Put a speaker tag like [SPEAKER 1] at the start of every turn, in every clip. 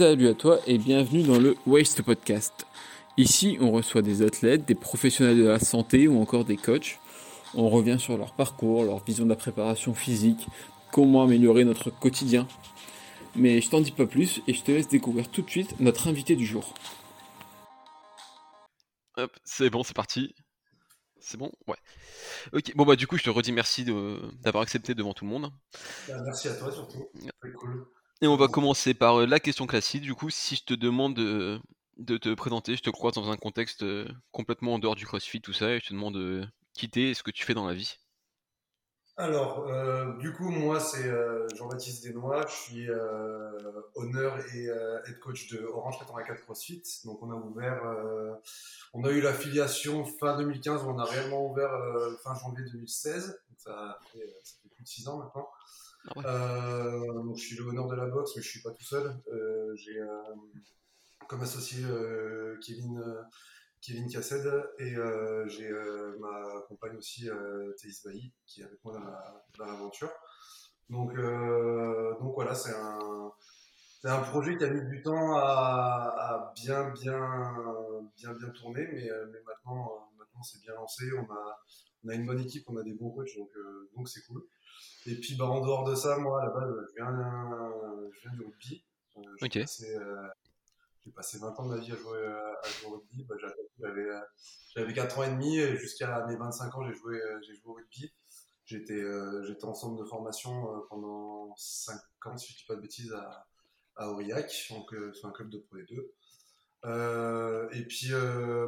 [SPEAKER 1] Salut à toi et bienvenue dans le Waste Podcast. Ici, on reçoit des athlètes, des professionnels de la santé ou encore des coachs. On revient sur leur parcours, leur vision de la préparation physique, comment améliorer notre quotidien. Mais je t'en dis pas plus et je te laisse découvrir tout de suite notre invité du jour.
[SPEAKER 2] Hop, c'est bon, c'est parti. C'est bon? Ouais. Ok, bon bah du coup je te redis merci d'avoir accepté devant tout le monde.
[SPEAKER 3] Bah, merci à toi surtout, c'est cool.
[SPEAKER 2] Et on va commencer par euh, la question classique. Du coup, si je te demande de, te présenter, je te croise dans un contexte euh, complètement en dehors du CrossFit, tout ça, et je te demande de quitter ce que tu fais dans la vie.
[SPEAKER 3] Alors, euh, du coup, moi, c'est Jean-Baptiste Desnois. Je suis honneur et head coach de Orange 84 CrossFit. Donc, on a ouvert, on a eu l'affiliation fin 2015, on a réellement ouvert fin janvier 2016. Donc, ça fait, ça fait plus de 6 ans maintenant. Ah euh, donc je suis le honneur de la boxe, mais je suis pas tout seul. Euh, j'ai euh, comme associé Kevin Kevin et j'ai ma compagne aussi Théis Bailly qui est avec moi dans l'aventure. donc, donc voilà, c'est un, un projet qui a mis du temps à, à bien, bien, bien, bien tourner, mais, mais maintenant, maintenant c'est bien lancé. On a, on a une bonne équipe, on a des bons coachs, donc, donc c'est cool. Et puis bah, en dehors de ça, moi à la base, je viens, je viens du rugby. Euh, j'ai, passé, euh, j'ai passé 20 ans de ma vie à jouer, à jouer au rugby. Bah, j'avais, j'avais 4 ans et demi jusqu'à mes 25 ans, j'ai joué, j'ai joué au rugby. J'étais, j'étais en centre de formation pendant 5 ans, si je ne dis pas de bêtises, à, à Aurillac, donc c'est un club de Pro 2. Euh, et puis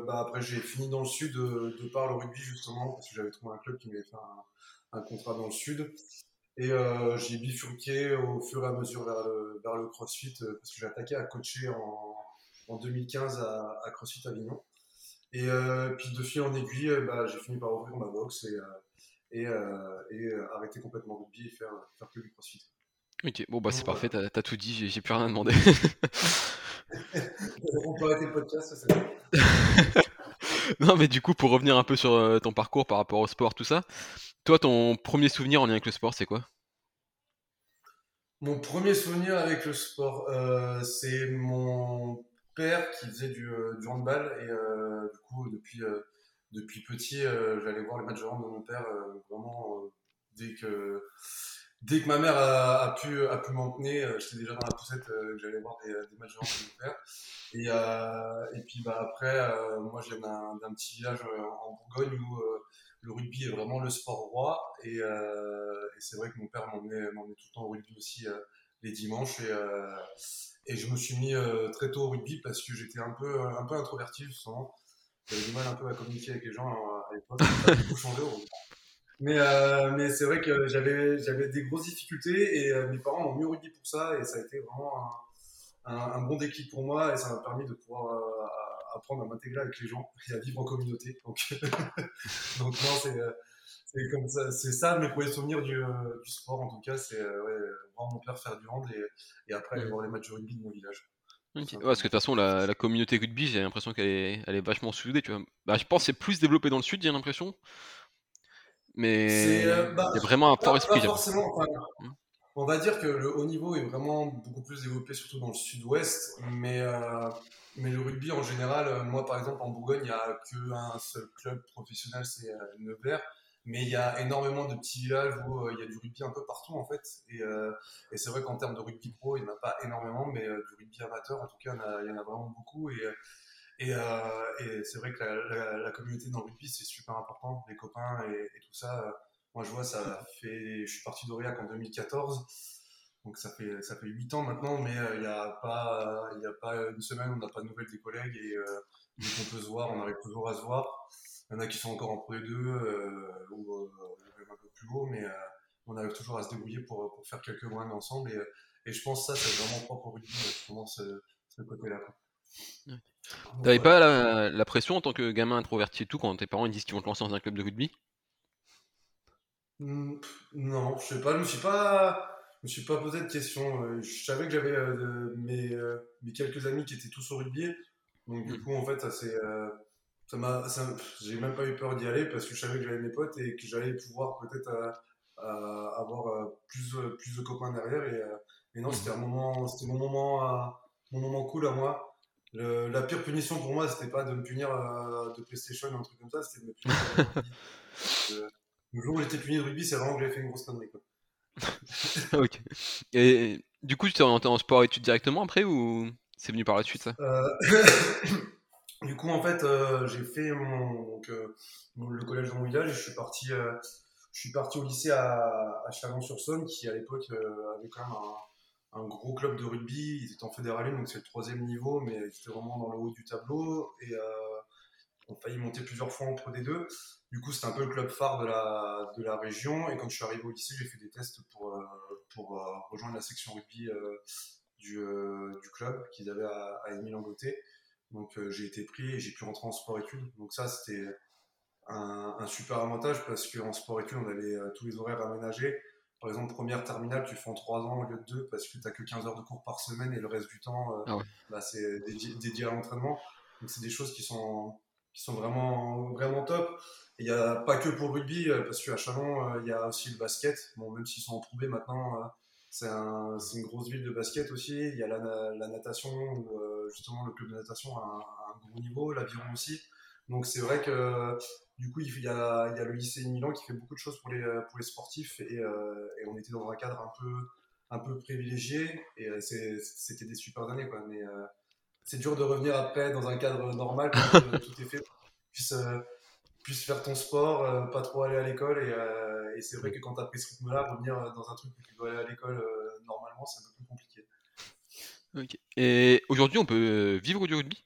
[SPEAKER 3] bah, après j'ai fini dans le sud de, de par le rugby justement parce que j'avais trouvé un club qui m'avait fait un, un contrat dans le sud. Et euh, j'ai bifurqué au fur et à mesure vers le, vers le CrossFit euh, parce que j'ai attaqué à coacher en, en 2015 à, à, CrossFit Avignon. Et euh, puis de fil en aiguille, bah, j'ai fini par ouvrir ma box et, et, et arrêter complètement le rugby et faire, faire que du CrossFit.
[SPEAKER 2] Ok, bon bah c'est parfait, t'as as tout dit, j'ai plus rien à demander.
[SPEAKER 3] On peut arrêter le podcast, bon.
[SPEAKER 2] non mais du coup pour revenir un peu sur ton parcours par rapport au sport, tout ça, toi, ton premier souvenir en lien avec le sport, c'est quoi?
[SPEAKER 3] Mon premier souvenir avec le sport, euh, c'est mon père qui faisait du, euh, handball et euh, du coup, depuis, depuis petit, j'allais voir les matchs de hand de mon père vraiment dès que dès que ma mère a, pu, a m'emmener, j'étais déjà dans la poussette, j'allais voir des, matchs de mon père. Et, et puis bah, après, moi, je viens d'un petit village en Bourgogne où le rugby est vraiment le sport roi. Et, euh, c'est vrai que mon père m'emmenait, tout le temps au rugby aussi euh, les dimanches. Et, euh, je me suis mis très tôt au rugby parce que j'étais un peu, un peu introverti, justement. J'avais du mal un peu à communiquer avec les gens à l'époque. Ça a beaucoup changé. Mais, mais c'est vrai que j'avais, j'avais des grosses difficultés et mes parents m'ont mis au rugby pour ça. Et ça a été vraiment un, un, un bon déclic pour moi et ça m'a permis de pouvoir apprendre à m'intégrer avec les gens et à vivre en communauté. Donc, donc non, c'est euh, c'est comme ça, c'est ça mes premiers souvenirs du, euh, du, sport en tout cas, c'est euh, ouais, voir mon père faire du hand et, et après aller voir les matchs de rugby de mon village.
[SPEAKER 2] parce que de toute façon, la, la communauté rugby, j'ai l'impression qu'elle est, elle est vachement soudée. Tu vois. Bah, je pense que c'est plus développé dans le sud, j'ai l'impression. Mais bah, il y a vraiment un fort esprit.
[SPEAKER 3] forcément, mmh. On va dire que le haut niveau est vraiment beaucoup plus développé, surtout dans le sud-ouest. Mais mais le rugby en général, euh, moi par exemple en Bourgogne, il n'y a qu'un seul club professionnel, c'est euh, Nevers. Mais il y a énormément de petits villages où euh, il y a du rugby un peu partout en fait. Et, et c'est vrai qu'en termes de rugby pro, il n'y en a pas énormément, mais du rugby amateur, en tout cas, il y en a, vraiment beaucoup. Et, et, et c'est vrai que la, communauté dans le c'est super important, les copains et, tout ça. Moi, je vois, ça fait. Je suis parti d'Aurillac en 2014. Donc ça fait ça fait huit ans maintenant, mais euh, il n'y a pas a pas une semaine on n'a pas de nouvelles des collègues et euh, dès qu'on peut se voir, on arrive toujours à se voir. Il y en a qui sont encore en Pro 2 euh, ou même un peu plus haut, mais on arrive toujours à se débrouiller pour, pour faire quelques mois ensemble et, je pense que ça c'est vraiment propre au rugby, justement ce, ce côté-là.
[SPEAKER 2] T'avais pas la, la, pression en tant que gamin introverti et tout quand tes parents ils disent qu'ils vont te lancer dans un club de rugby?
[SPEAKER 3] Mmh, Non, je sais pas, je me suis pas je me suis pas posé de questions. Euh, je savais que j'avais euh, mes, euh, mes, quelques amis qui étaient tous au rugby. Donc, du mm. coup, en fait, ça c'est. ça m'a, j'ai même pas eu peur d'y aller parce que je savais que j'avais mes potes et que j'allais pouvoir peut-être avoir plus, plus de copains derrière. Et, et non, mm. c'était un moment, c'était mon moment mon moment cool à moi. La pire punition pour moi, c'était pas de me punir de PlayStation ou un truc comme ça, c'était de me punir de rugby. le jour où j'étais puni de rugby, c'est vraiment que j'avais fait une grosse connerie. Quoi.
[SPEAKER 2] ok. Et du coup, tu t'es orienté en sport études directement après ou c'est venu par la suite ça?
[SPEAKER 3] Du coup, en fait, euh, j'ai fait mon, euh, le collège de mon village et je suis parti, euh, je suis parti au lycée à, à Chalon-sur-Saône, qui à l'époque avait quand même un, un, gros club de rugby. Ils étaient en fédéral 1, donc c'est le troisième niveau, mais ils étaient vraiment dans le haut du tableau. Et on failli monter plusieurs fois en Pro D2. Du coup, c'était un peu le club phare de la, de la région. Et quand je suis arrivé au lycée, j'ai fait des tests pour, pour rejoindre la section rugby du, du club qu'ils avaient à, à Émile-Angoté. Donc euh, j'ai été pris et j'ai pu rentrer en sport-études. Donc ça, c'était un, super avantage parce qu'en sport-études, on avait euh, tous les horaires aménagés. Par exemple, première terminale, tu fais en 3 ans au lieu de 2 parce que tu n'as que 15 heures de cours par semaine et le reste du temps, euh, ah bah, c'est dédié, à l'entraînement. Donc c'est des choses qui sont, qui sont vraiment, vraiment top. Il n'y a pas que pour le rugby, parce qu'à Chalon, il y a aussi le basket. Bon, même s'ils sont en maintenant, c'est un, une grosse ville de basket aussi. Il y a la, la natation, où euh, justement le club de natation a un, gros niveau, l'aviron aussi. Donc c'est vrai que du coup il y, a, il y, a, le lycée Milan qui fait beaucoup de choses pour les, pour les sportifs et, euh, et on était dans un cadre un peu, un peu privilégié et euh, c'était des super années. Quoi. Mais c'est dur de revenir après dans un cadre normal quand tout est fait pour que tu puisses, faire ton sport, pas trop aller à l'école et et c'est vrai que quand tu as pris ce rythme-là, revenir euh, dans un truc où tu dois aller à l'école euh, normalement, c'est un peu plus compliqué.
[SPEAKER 2] Et aujourd'hui, on peut euh, vivre du rugby?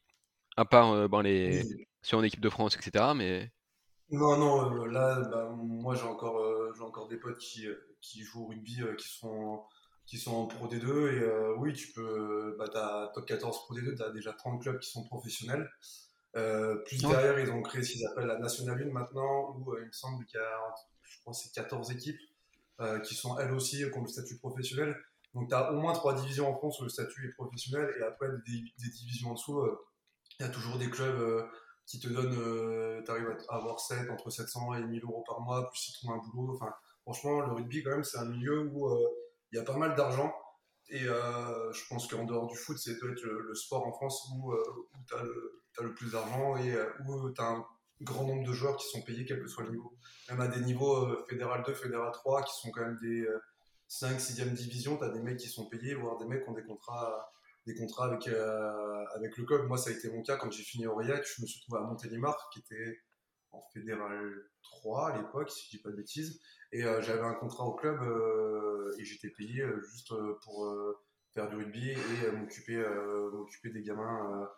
[SPEAKER 2] À part ben, les... sur une équipe de France, etc. Mais...
[SPEAKER 3] Non, non, là, bah, moi j'ai encore, j'ai encore des potes qui, qui jouent au rugby, qui, sont, qui sont en Pro D2. Et oui, tu peux, bah, tu as top 14 Pro D2, tu as déjà 30 clubs qui sont professionnels. plus derrière, ils ont créé ce qu'ils appellent la Nationale 1 maintenant, où il me semble qu'il y a je crois c'est 14 équipes euh, qui sont elles aussi qui ont le statut professionnel. Donc tu as au moins trois divisions en France où le statut est professionnel et après des, divisions en dessous, euh, il y a toujours des clubs euh, qui te donnent, tu arrives à avoir 7, entre 700 et 1000 euros par mois, plus ils trouvent un boulot. Enfin, franchement, le rugby quand même c'est un milieu où il y a pas mal d'argent. Et je pense qu'en dehors du foot, c'est peut-être le, sport en France où, tu as, le plus d'argent et où tu as un grand nombre de joueurs qui sont payés, quel que soit le niveau. Même à des niveaux euh, fédéral 2, fédéral 3, qui sont quand même des 5, 6e division, tu as des mecs qui sont payés, voire des mecs qui ont des contrats, des contrats avec, euh, avec le club. Moi, ça a été mon cas quand j'ai fini Aurillac. Je me suis retrouvé à Montélimar, qui était en fédéral 3 à l'époque, si je dis pas de bêtises. Et euh, j'avais un contrat au club et j'étais payé juste pour faire du rugby et m'occuper m'occuper des gamins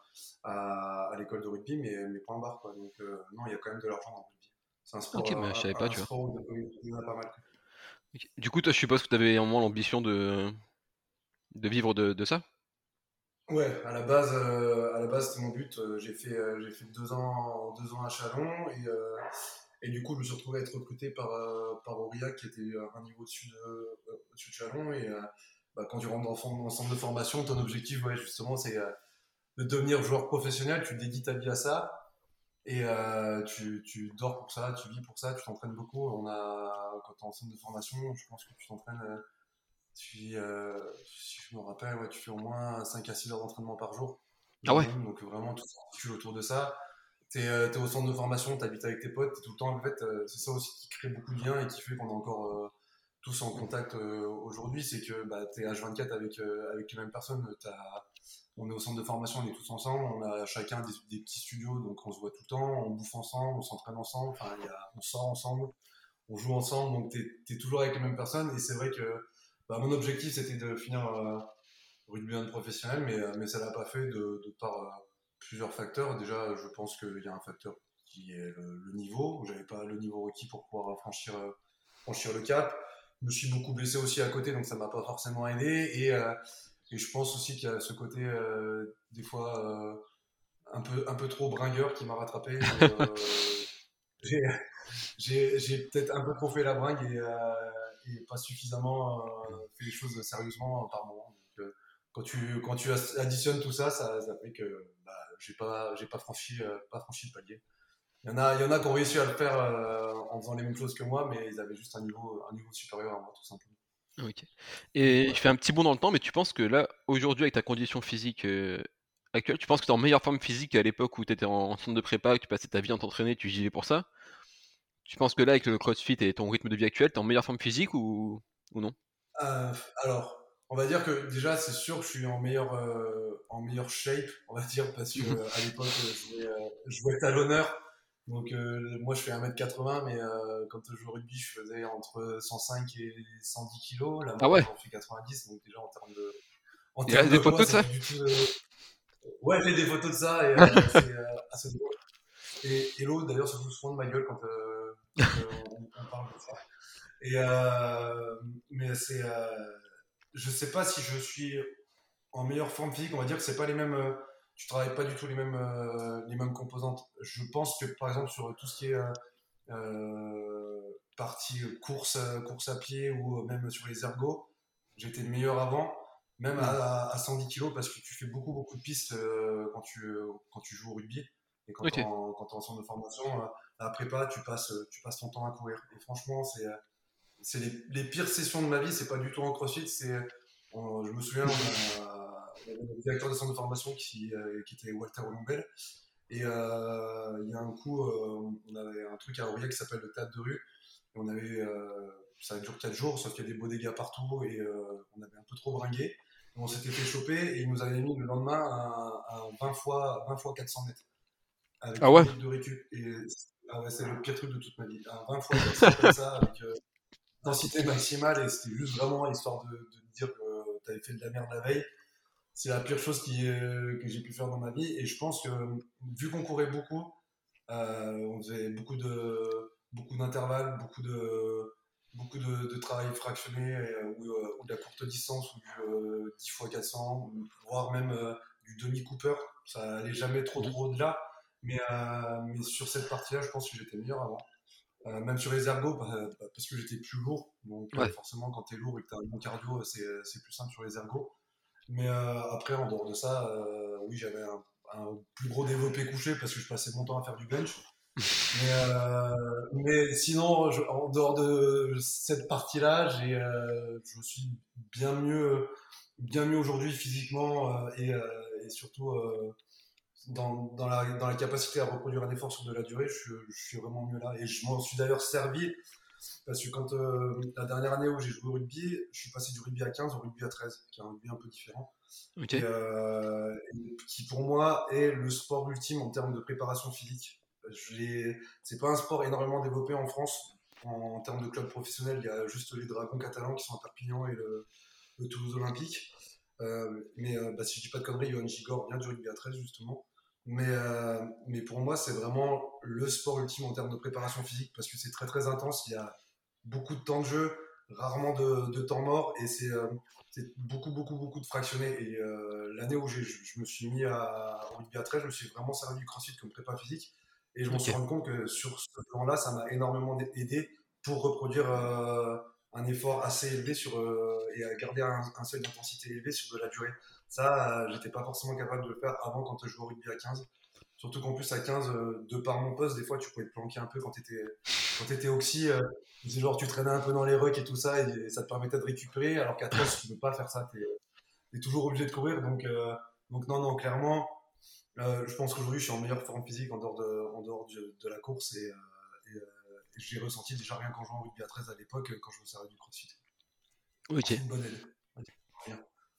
[SPEAKER 3] à, à l'école de rugby, mais, mais point barre. Quoi. Donc, non, il y a quand même de l'argent dans le rugby.
[SPEAKER 2] C'est un sport. Ok, mais je savais pas, tu vois. pas mal. Du coup, toi, je suppose que tu avais un moment l'ambition de, de vivre de, de ça?
[SPEAKER 3] Ouais, à la base, euh, à la base c'était mon but. Euh, j'ai fait, euh, j'ai fait deux ans, deux ans à Chalon et, et du coup je me suis retrouvé à être recruté par, par Aurillac qui était un niveau au-dessus de, au-dessus de Chalon et bah, quand tu rentres dans le centre de formation, ton objectif, ouais, justement, c'est de devenir joueur professionnel. Tu dédies ta vie à ça. Et tu, tu, dors pour ça, tu vis pour ça, tu t'entraînes beaucoup. On a, quand en centre de formation, je pense que tu t'entraînes, euh, euh, si je me rappelle, ouais, tu fais au moins 5 à 6 heures d'entraînement par jour.
[SPEAKER 2] Ah ouais
[SPEAKER 3] Donc vraiment, tout tu autour de ça. Tu es, au centre de formation, tu habites avec tes potes, tu es tout le temps. En fait, c'est ça aussi qui crée beaucoup de liens et qui fait qu'on est encore tous en contact aujourd'hui. C'est que bah, tu es H24 avec, avec les mêmes personnes. As, on est au centre de formation, on est tous ensemble, on a chacun des, petits studios, donc on se voit tout le temps, on bouffe ensemble, on s'entraîne ensemble, enfin, on sort ensemble, on joue ensemble, donc tu es, toujours avec les mêmes personnes. Et c'est vrai que bah, mon objectif, c'était de finir euh, rugby professionnel, mais, euh, mais ça l'a pas fait de, par euh, plusieurs facteurs. Déjà, je pense qu'il y a un facteur qui est le, niveau, j'avais pas le niveau requis pour pouvoir franchir, franchir le cap. Je me suis beaucoup blessé aussi à côté, donc ça m'a pas forcément aidé. Et et je pense aussi qu'il y a ce côté, euh, des fois, euh, un, peu, un peu trop bringueur qui m'a rattrapé. Euh, j'ai peut-être un peu trop fait la bringue et, pas suffisamment fait les choses sérieusement par moment. Donc, quand, tu, quand tu additionnes tout ça, ça, fait que bah, j'ai pas, pas, franchi, pas franchi le palier. Il y, en a, il y en a qui ont réussi à le faire en faisant les mêmes choses que moi, mais ils avaient juste un niveau, un niveau supérieur à moi, tout simplement.
[SPEAKER 2] Ok. Et je fais un petit bond dans le temps, mais tu penses que là, aujourd'hui, avec ta condition physique euh, actuelle, tu penses que tu es en meilleure forme physique qu'à l'époque où tu étais en, centre de prépa, que tu passais ta vie à t'entraîner, tu gilais pour ça? Tu penses que là, avec le crossfit et ton rythme de vie actuel, tu es en meilleure forme physique ou, ou non?
[SPEAKER 3] Euh, Alors, on va dire que déjà, c'est sûr que je suis en meilleure, euh, en meilleure shape, on va dire, parce qu'à l'époque, je jouais à l'honneur. Donc euh, moi je fais 1m80 mais euh, quand je joue au rugby je faisais entre 105 et 110 kg. Là
[SPEAKER 2] ah ouais?
[SPEAKER 3] j'en fais 90 donc déjà en termes de...
[SPEAKER 2] En Il y a des photos de ça?
[SPEAKER 3] euh, Ouais j'ai des photos de ça et c'est assez drôle. Et Hello d'ailleurs se fout souvent de ma gueule quand, on, parle de ça. Et, mais c'est... je sais pas si je suis en meilleure forme physique, on va dire que c'est pas les mêmes tu travailles pas du tout les mêmes, euh, les mêmes composantes. Je pense que par exemple sur tout ce qui est euh, euh, partie course, course à pied ou même sur les ergots, j'étais meilleur avant, même à, 110 kg parce que tu fais beaucoup beaucoup de pistes quand, tu, quand tu joues au rugby. Et quand tu es en centre de formation, à prépa, tu passes, tu passes ton temps à courir. Et franchement, c'est c'est les, les, pires sessions de ma vie, c'est pas du tout en crossfit, c'est je me souviens, le directeur de centre de formation qui, euh, qui était Walter Olombel. Et euh, il y a un coup, euh, on avait un truc à Aurillac qui s'appelle le théâtre de rue. Et on avait, ça dure 4 jours, sauf qu'il y a des beaux dégâts partout et on avait un peu trop bringué. On s'était fait choper et ils nous avaient mis le lendemain un, 20 fois 20 fois 400 mètres avec
[SPEAKER 2] ah ouais?
[SPEAKER 3] de récup. Et ah ouais, c'est le pire truc de toute ma vie. Un 20 fois 400 comme ça avec densité maximale et c'était juste vraiment histoire de, dire que tu avais fait de la merde la veille c'est la pire chose qui, que j'ai pu faire dans ma vie. Et je pense que vu qu'on courait beaucoup, euh, on faisait beaucoup de beaucoup d'intervalles, beaucoup de beaucoup de, travail fractionné euh, ou, euh, de la courte distance ou du 10 x 400, voire même du demi Cooper. Ça allait jamais trop trop au-delà. Mais, mais sur cette partie-là, je pense que j'étais meilleur avant. même sur les ergos, bah, bah, parce que j'étais plus lourd. Donc forcément, quand tu es lourd et que tu as un bon cardio, c'est plus simple sur les ergos. Mais euh, après, en dehors de ça, euh, oui, j'avais un, plus gros développé couché parce que je passais mon temps à faire du bench. Mais, euh, mais sinon, en dehors de cette partie-là, j'ai, je suis bien mieux, bien mieux aujourd'hui physiquement et, et, surtout dans, dans, la, dans, la, capacité à reproduire un effort sur de la durée. Je, je suis vraiment mieux là. Et je m'en suis d'ailleurs servi parce que quand euh, la dernière année où j'ai joué au rugby, je suis passé du rugby à 15 au rugby à 13, qui est un rugby un peu différent. Euh, qui pour moi est le sport ultime en termes de préparation physique. C'est pas un sport énormément développé en France en, termes de club professionnel. Il y a juste les Dragons catalans qui sont à Perpignan et le, Toulouse Olympique. Euh, mais bah, si je dis pas de conneries, Johan Gigor vient du rugby à 13 justement. Mais, euh, mais pour moi, c'est vraiment le sport ultime en termes de préparation physique parce que c'est très très intense. Il y a beaucoup de temps de jeu, rarement de, de temps mort et c'est euh, beaucoup beaucoup beaucoup de fractionnés. Et euh, l'année où je, me suis mis à, à 13, je me suis vraiment servi du crossfit comme prépa physique et je me suis rendu compte que sur ce plan-là, ça m'a énormément aidé pour reproduire un effort assez élevé sur, et à garder un, un seuil d'intensité élevé sur de la durée. Ça, euh, j'étais pas forcément capable de le faire avant quand je jouais au rugby à 15. Surtout qu'en plus, à 15, euh, de par mon poste, des fois, tu pouvais te planquer un peu quand tu étais, quand étais oxy. Euh, c'est genre, tu traînais un peu dans les rucks et tout ça, et, ça te permettait de récupérer. Alors qu'à 13, tu peux pas faire ça. Tu es, toujours obligé de courir. Donc, donc non, non, clairement, je pense qu'aujourd'hui, je suis en meilleure forme physique en dehors de, en dehors de, la course. Et, et, j'ai ressenti déjà rien quand je jouais au rugby à 13 à l'époque, quand je me servais du crossfit.
[SPEAKER 2] Ok.
[SPEAKER 3] Une bonne aide.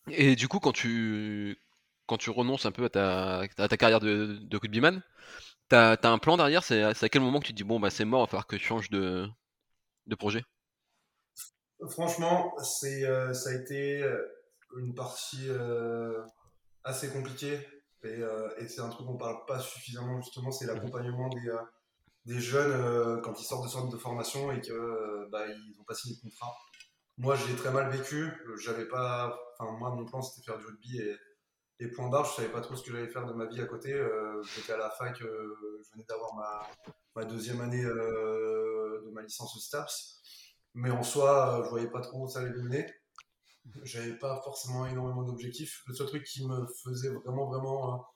[SPEAKER 2] Et du coup, quand tu, quand tu renonces un peu à ta, à ta carrière de, de rugbyman, t'as as un plan derrière C'est à, quel moment que tu te dis, bon, bah c'est mort, il va falloir que je change de, de projet?
[SPEAKER 3] Franchement, c'est euh, ça a été euh, une partie euh, assez compliquée. Et, et c'est un truc qu'on parle pas suffisamment, justement, c'est l'accompagnement des, des jeunes quand ils sortent de centre de formation et que bah, ils n'ont pas signé de contrat. Moi, j'ai très mal vécu. J'avais pas. Enfin, moi, mon plan, c'était faire du rugby et, et point barre. Je savais pas trop ce que j'allais faire de ma vie à côté. Euh, j'étais à la fac. Euh, je venais d'avoir ma, ma, deuxième année euh, de ma licence au STAPS. Mais en soi, je voyais pas trop où ça allait mener. J'avais pas forcément énormément d'objectifs. Le seul truc qui me faisait vraiment, vraiment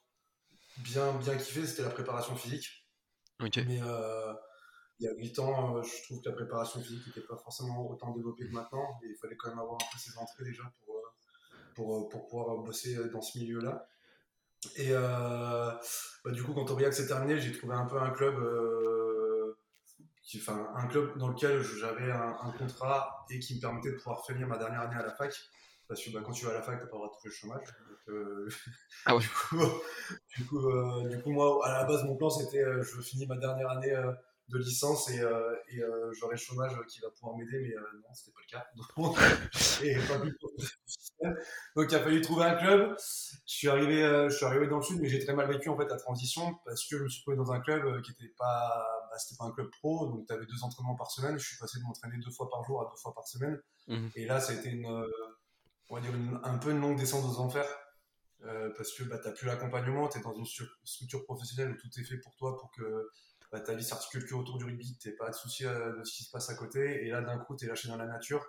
[SPEAKER 3] bien, bien kiffer, c'était la préparation physique.
[SPEAKER 2] Okay.
[SPEAKER 3] Mais il y a 8 ans, je trouve que la préparation physique n'était pas forcément autant développée que maintenant. Et il fallait quand même avoir un peu ses entrées déjà pour, pour, pour pouvoir bosser dans ce milieu-là. Et bah, du coup, quand Aurillac s'est terminé, j'ai trouvé un peu un club enfin, un club dans lequel j'avais un, contrat et qui me permettait de pouvoir finir ma dernière année à la fac. Parce que bah, quand tu vas à la fac, tu n'as pas le droit de toucher le chômage. Euh,
[SPEAKER 2] ah ouais.
[SPEAKER 3] du, coup, euh, du, coup, moi, à la base, mon plan, c'était euh, je finis ma dernière année de licence et, et j'aurai le chômage qui va pouvoir m'aider, mais non, c'était pas le cas. Donc, et il a fallu trouver un club. Je suis arrivé, je suis arrivé dans le sud, mais j'ai très mal vécu en fait la transition parce que je me suis trouvé dans un club qui n'était pas bah, c'était pas un club pro, donc tu avais deux entraînements par semaine. Je suis passé de m'entraîner deux fois par jour à deux fois par semaine. Mhm. Et là, ça a été une, euh, on va dire un peu une longue descente aux enfers. Euh, parce que bah, tu n'as plus l'accompagnement, tu es dans une structure professionnelle où tout est fait pour toi pour que ta vie s'articule que autour du rugby, n'aies pas de souci euh, de ce qui se passe à côté. Et là, d'un coup, tu es lâché dans la nature.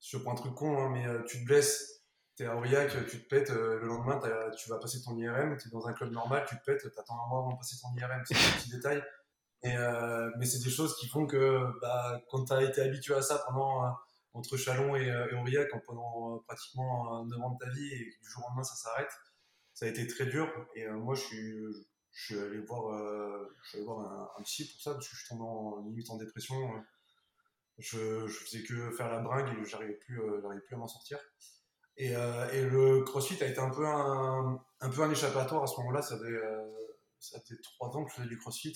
[SPEAKER 3] Je prends un truc con, hein, mais tu te blesses, tu es à Aurillac, tu te pètes, le lendemain, tu vas passer ton IRM, tu es dans un club normal, tu te pètes, tu attends un mois avant de passer ton IRM. C'est un petit détail. Euh, mais c'est des choses qui font que bah, quand tu as été habitué à ça pendant euh, entre Chalon et, euh, et Aurillac pendant pratiquement 9 ans de ta vie et du jour au lendemain ça s'arrête, ça a été très dur. Et moi je suis, je suis allé voir, je suis allé voir un, psy pour ça parce que je suis tombé en limite en dépression. Je, je faisais que faire la bringue et j'arrivais plus, j'arrivais plus à m'en sortir. Et, et, le CrossFit a été un peu un, un peu un échappatoire à ce moment-là. Ça faisait, ça faisait trois ans que je faisais du CrossFit.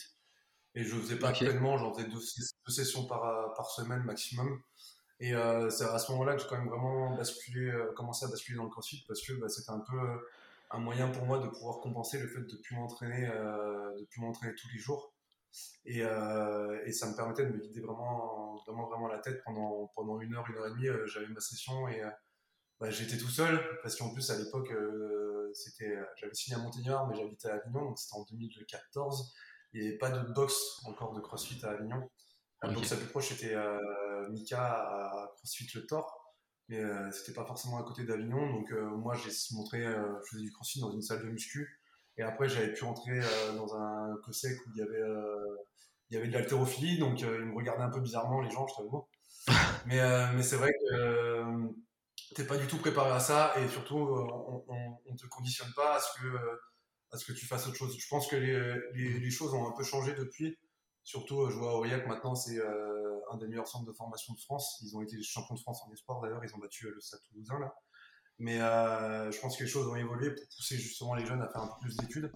[SPEAKER 3] Et je faisais pas actuellement, j'en faisais deux, sessions par, par semaine maximum. Et euh, c'est à ce moment-là que j'ai quand même vraiment basculé, euh, commencé à basculer dans le crossfit parce que bah, c'était un peu euh, un moyen pour moi de pouvoir compenser le fait de ne plus m'entraîner de plus m'entraîner tous les jours. Et, et, ça me permettait de me vider vraiment, vraiment, vraiment la tête pendant, pendant une heure, une heure et demie. j'avais ma session et bah, j'étais tout seul parce qu'en plus à l'époque, c'était, j'avais signé à Montégnard, mais j'habitais à Avignon, donc c'était en 2014. Il n'y avait pas de box encore de CrossFit à Avignon. La box la plus proche c'était euh, Mika à CrossFit Le Thor, mais euh, c'était pas forcément à côté d'Avignon. Donc euh, moi j'ai montré, je faisais du CrossFit dans une salle de muscu. Et après j'avais pu rentrer dans un COSEC où il y avait, il y avait de l'haltérophilie, donc ils me regardaient un peu bizarrement les gens, je t'avoue. mais mais c'est vrai que t'es pas du tout préparé à ça et surtout on, on, te conditionne pas à ce que à ce que tu fasses autre chose. Je pense que les, les, choses ont un peu changé depuis. Surtout, euh, je vois Aurillac maintenant, c'est euh, un des meilleurs centres de formation de France. Ils ont été champions de France en espoir d'ailleurs, ils ont battu euh, le Stade Toulousain là. Mais je pense que les choses ont évolué pour pousser justement les jeunes à faire un peu plus d'études.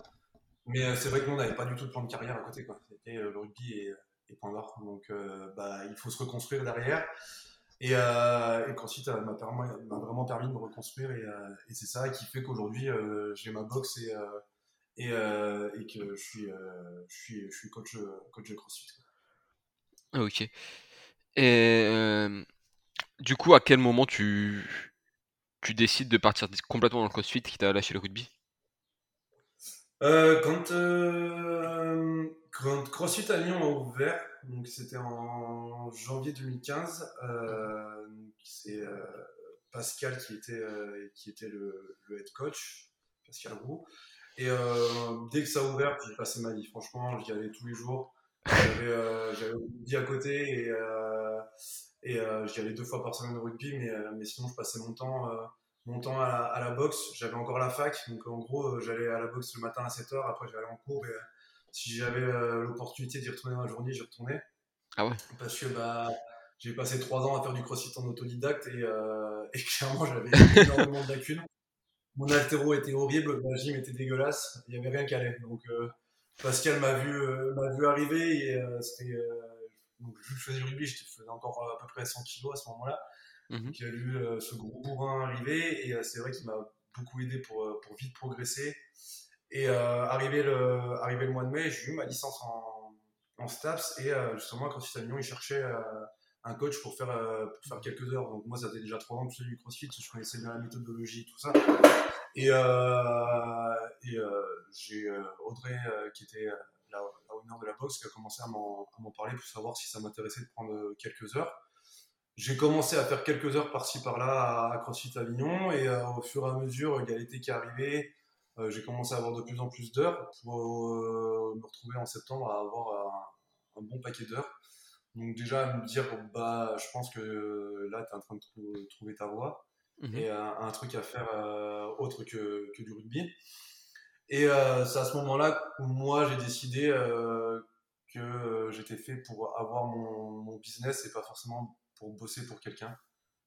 [SPEAKER 3] Mais c'est vrai que nous, on n'avait pas du tout de plan de carrière à côté. C'était le rugby et, et point. Donc bah, il faut se reconstruire derrière. Et, euh, et m'a vraiment permis de me reconstruire. Et c'est ça qui fait qu'aujourd'hui, j'ai ma boxe et et, euh, et que je suis, euh, je suis, je suis coach, coach de CrossFit.
[SPEAKER 2] Ok. Et euh, du coup, à quel moment tu, tu décides de partir complètement dans le CrossFit qui t'a lâché le rugby?
[SPEAKER 3] Quand, quand, CrossFit à Lyon a ouvert, donc c'était en janvier 2015, c'est Pascal qui était, qui était le, le head coach, Pascal Roux, et euh, dès que ça a ouvert, j'ai passé ma vie. Franchement, j'y allais tous les jours. J'avais euh, vie à côté et, euh, et j'y allais deux fois par semaine au rugby, mais, mais sinon je passais mon temps, mon temps à la, à la boxe. J'avais encore la fac, donc en gros j'allais à la boxe le matin à 7h, après j'allais en cours et si j'avais l'opportunité d'y retourner dans la journée, j'y retournais.
[SPEAKER 2] Ah ouais
[SPEAKER 3] Parce que bah, j'ai passé trois ans à faire du crossfit en autodidacte et, et clairement j'avais énormément de lacunes mon altéro était horrible, ma gym était dégueulasse, il n'y avait rien qui allait. Donc euh, Pascal m'a vu, euh, m'a vu arriver et euh, c'était. donc, vu que je faisais du rugby, je faisais encore à peu près 100 kilos à ce moment-là. Mmh. J'ai vu ce gros bourrin arriver et c'est vrai qu'il m'a beaucoup aidé pour, pour vite progresser. Et arrivé, le, arrivé le mois de mai, j'ai eu ma licence en, en STAPS et justement, quand il Lyon, il cherchait un coach pour faire, pour faire quelques heures. Donc moi, ça faisait déjà trois ans que je faisais du CrossFit, je connaissais bien la méthodologie, tout ça. Et, euh, et euh, j'ai euh, Audrey, qui était la, la de la boxe, qui a commencé à m'en parler pour savoir si ça m'intéressait de prendre quelques heures. J'ai commencé à faire quelques heures par-ci par-là à, CrossFit Avignon et au fur et à mesure, il y a l'été qui est arrivé, j'ai commencé à avoir de plus en plus d'heures pour me retrouver en septembre à avoir un, bon paquet d'heures. Donc déjà me dire, bah, je pense que là, tu es en train de trouver ta voie mmh et un, truc à faire autre que, que, du rugby. Et c'est à ce moment-là où moi, j'ai décidé que j'étais fait pour avoir mon, mon, business et pas forcément pour bosser pour quelqu'un.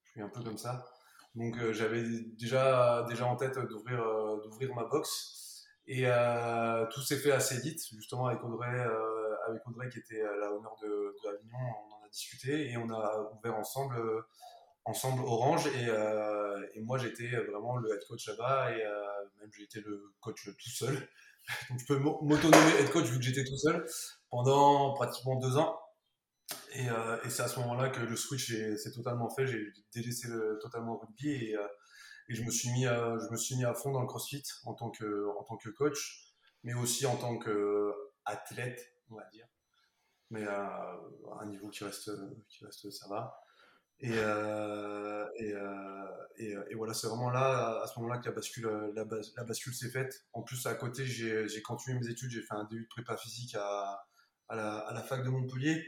[SPEAKER 3] Je suis un peu comme ça. Donc j'avais déjà, déjà en tête d'ouvrir d'ouvrir ma box. Et tout s'est fait assez vite, justement avec Audrey, avec Audrey qui était la honneur de, de, Avignon, on en a discuté et on a ouvert ensemble, ensemble Orange. Et, et moi j'étais vraiment le head coach là-bas et même j'ai été le coach tout seul. Donc je peux m'autonomer head coach vu que j'étais tout seul pendant pratiquement deux ans. Et, euh, c'est à ce moment-là que le switch s'est totalement fait. J'ai délaissé le, totalement le rugby et, euh, et, je, me suis mis à, je me suis mis à fond dans le crossfit en tant que, en tant que coach, mais aussi en tant qu'athlète, on va dire. Mais à, un niveau qui reste, qui reste ça va. Et, euh, et, et, et, voilà, c'est vraiment là, à ce moment-là, que la bascule, la, la bascule s'est faite. En plus, à côté, j'ai continué mes études, j'ai fait un début de prépa physique à, à la, à la fac de Montpellier.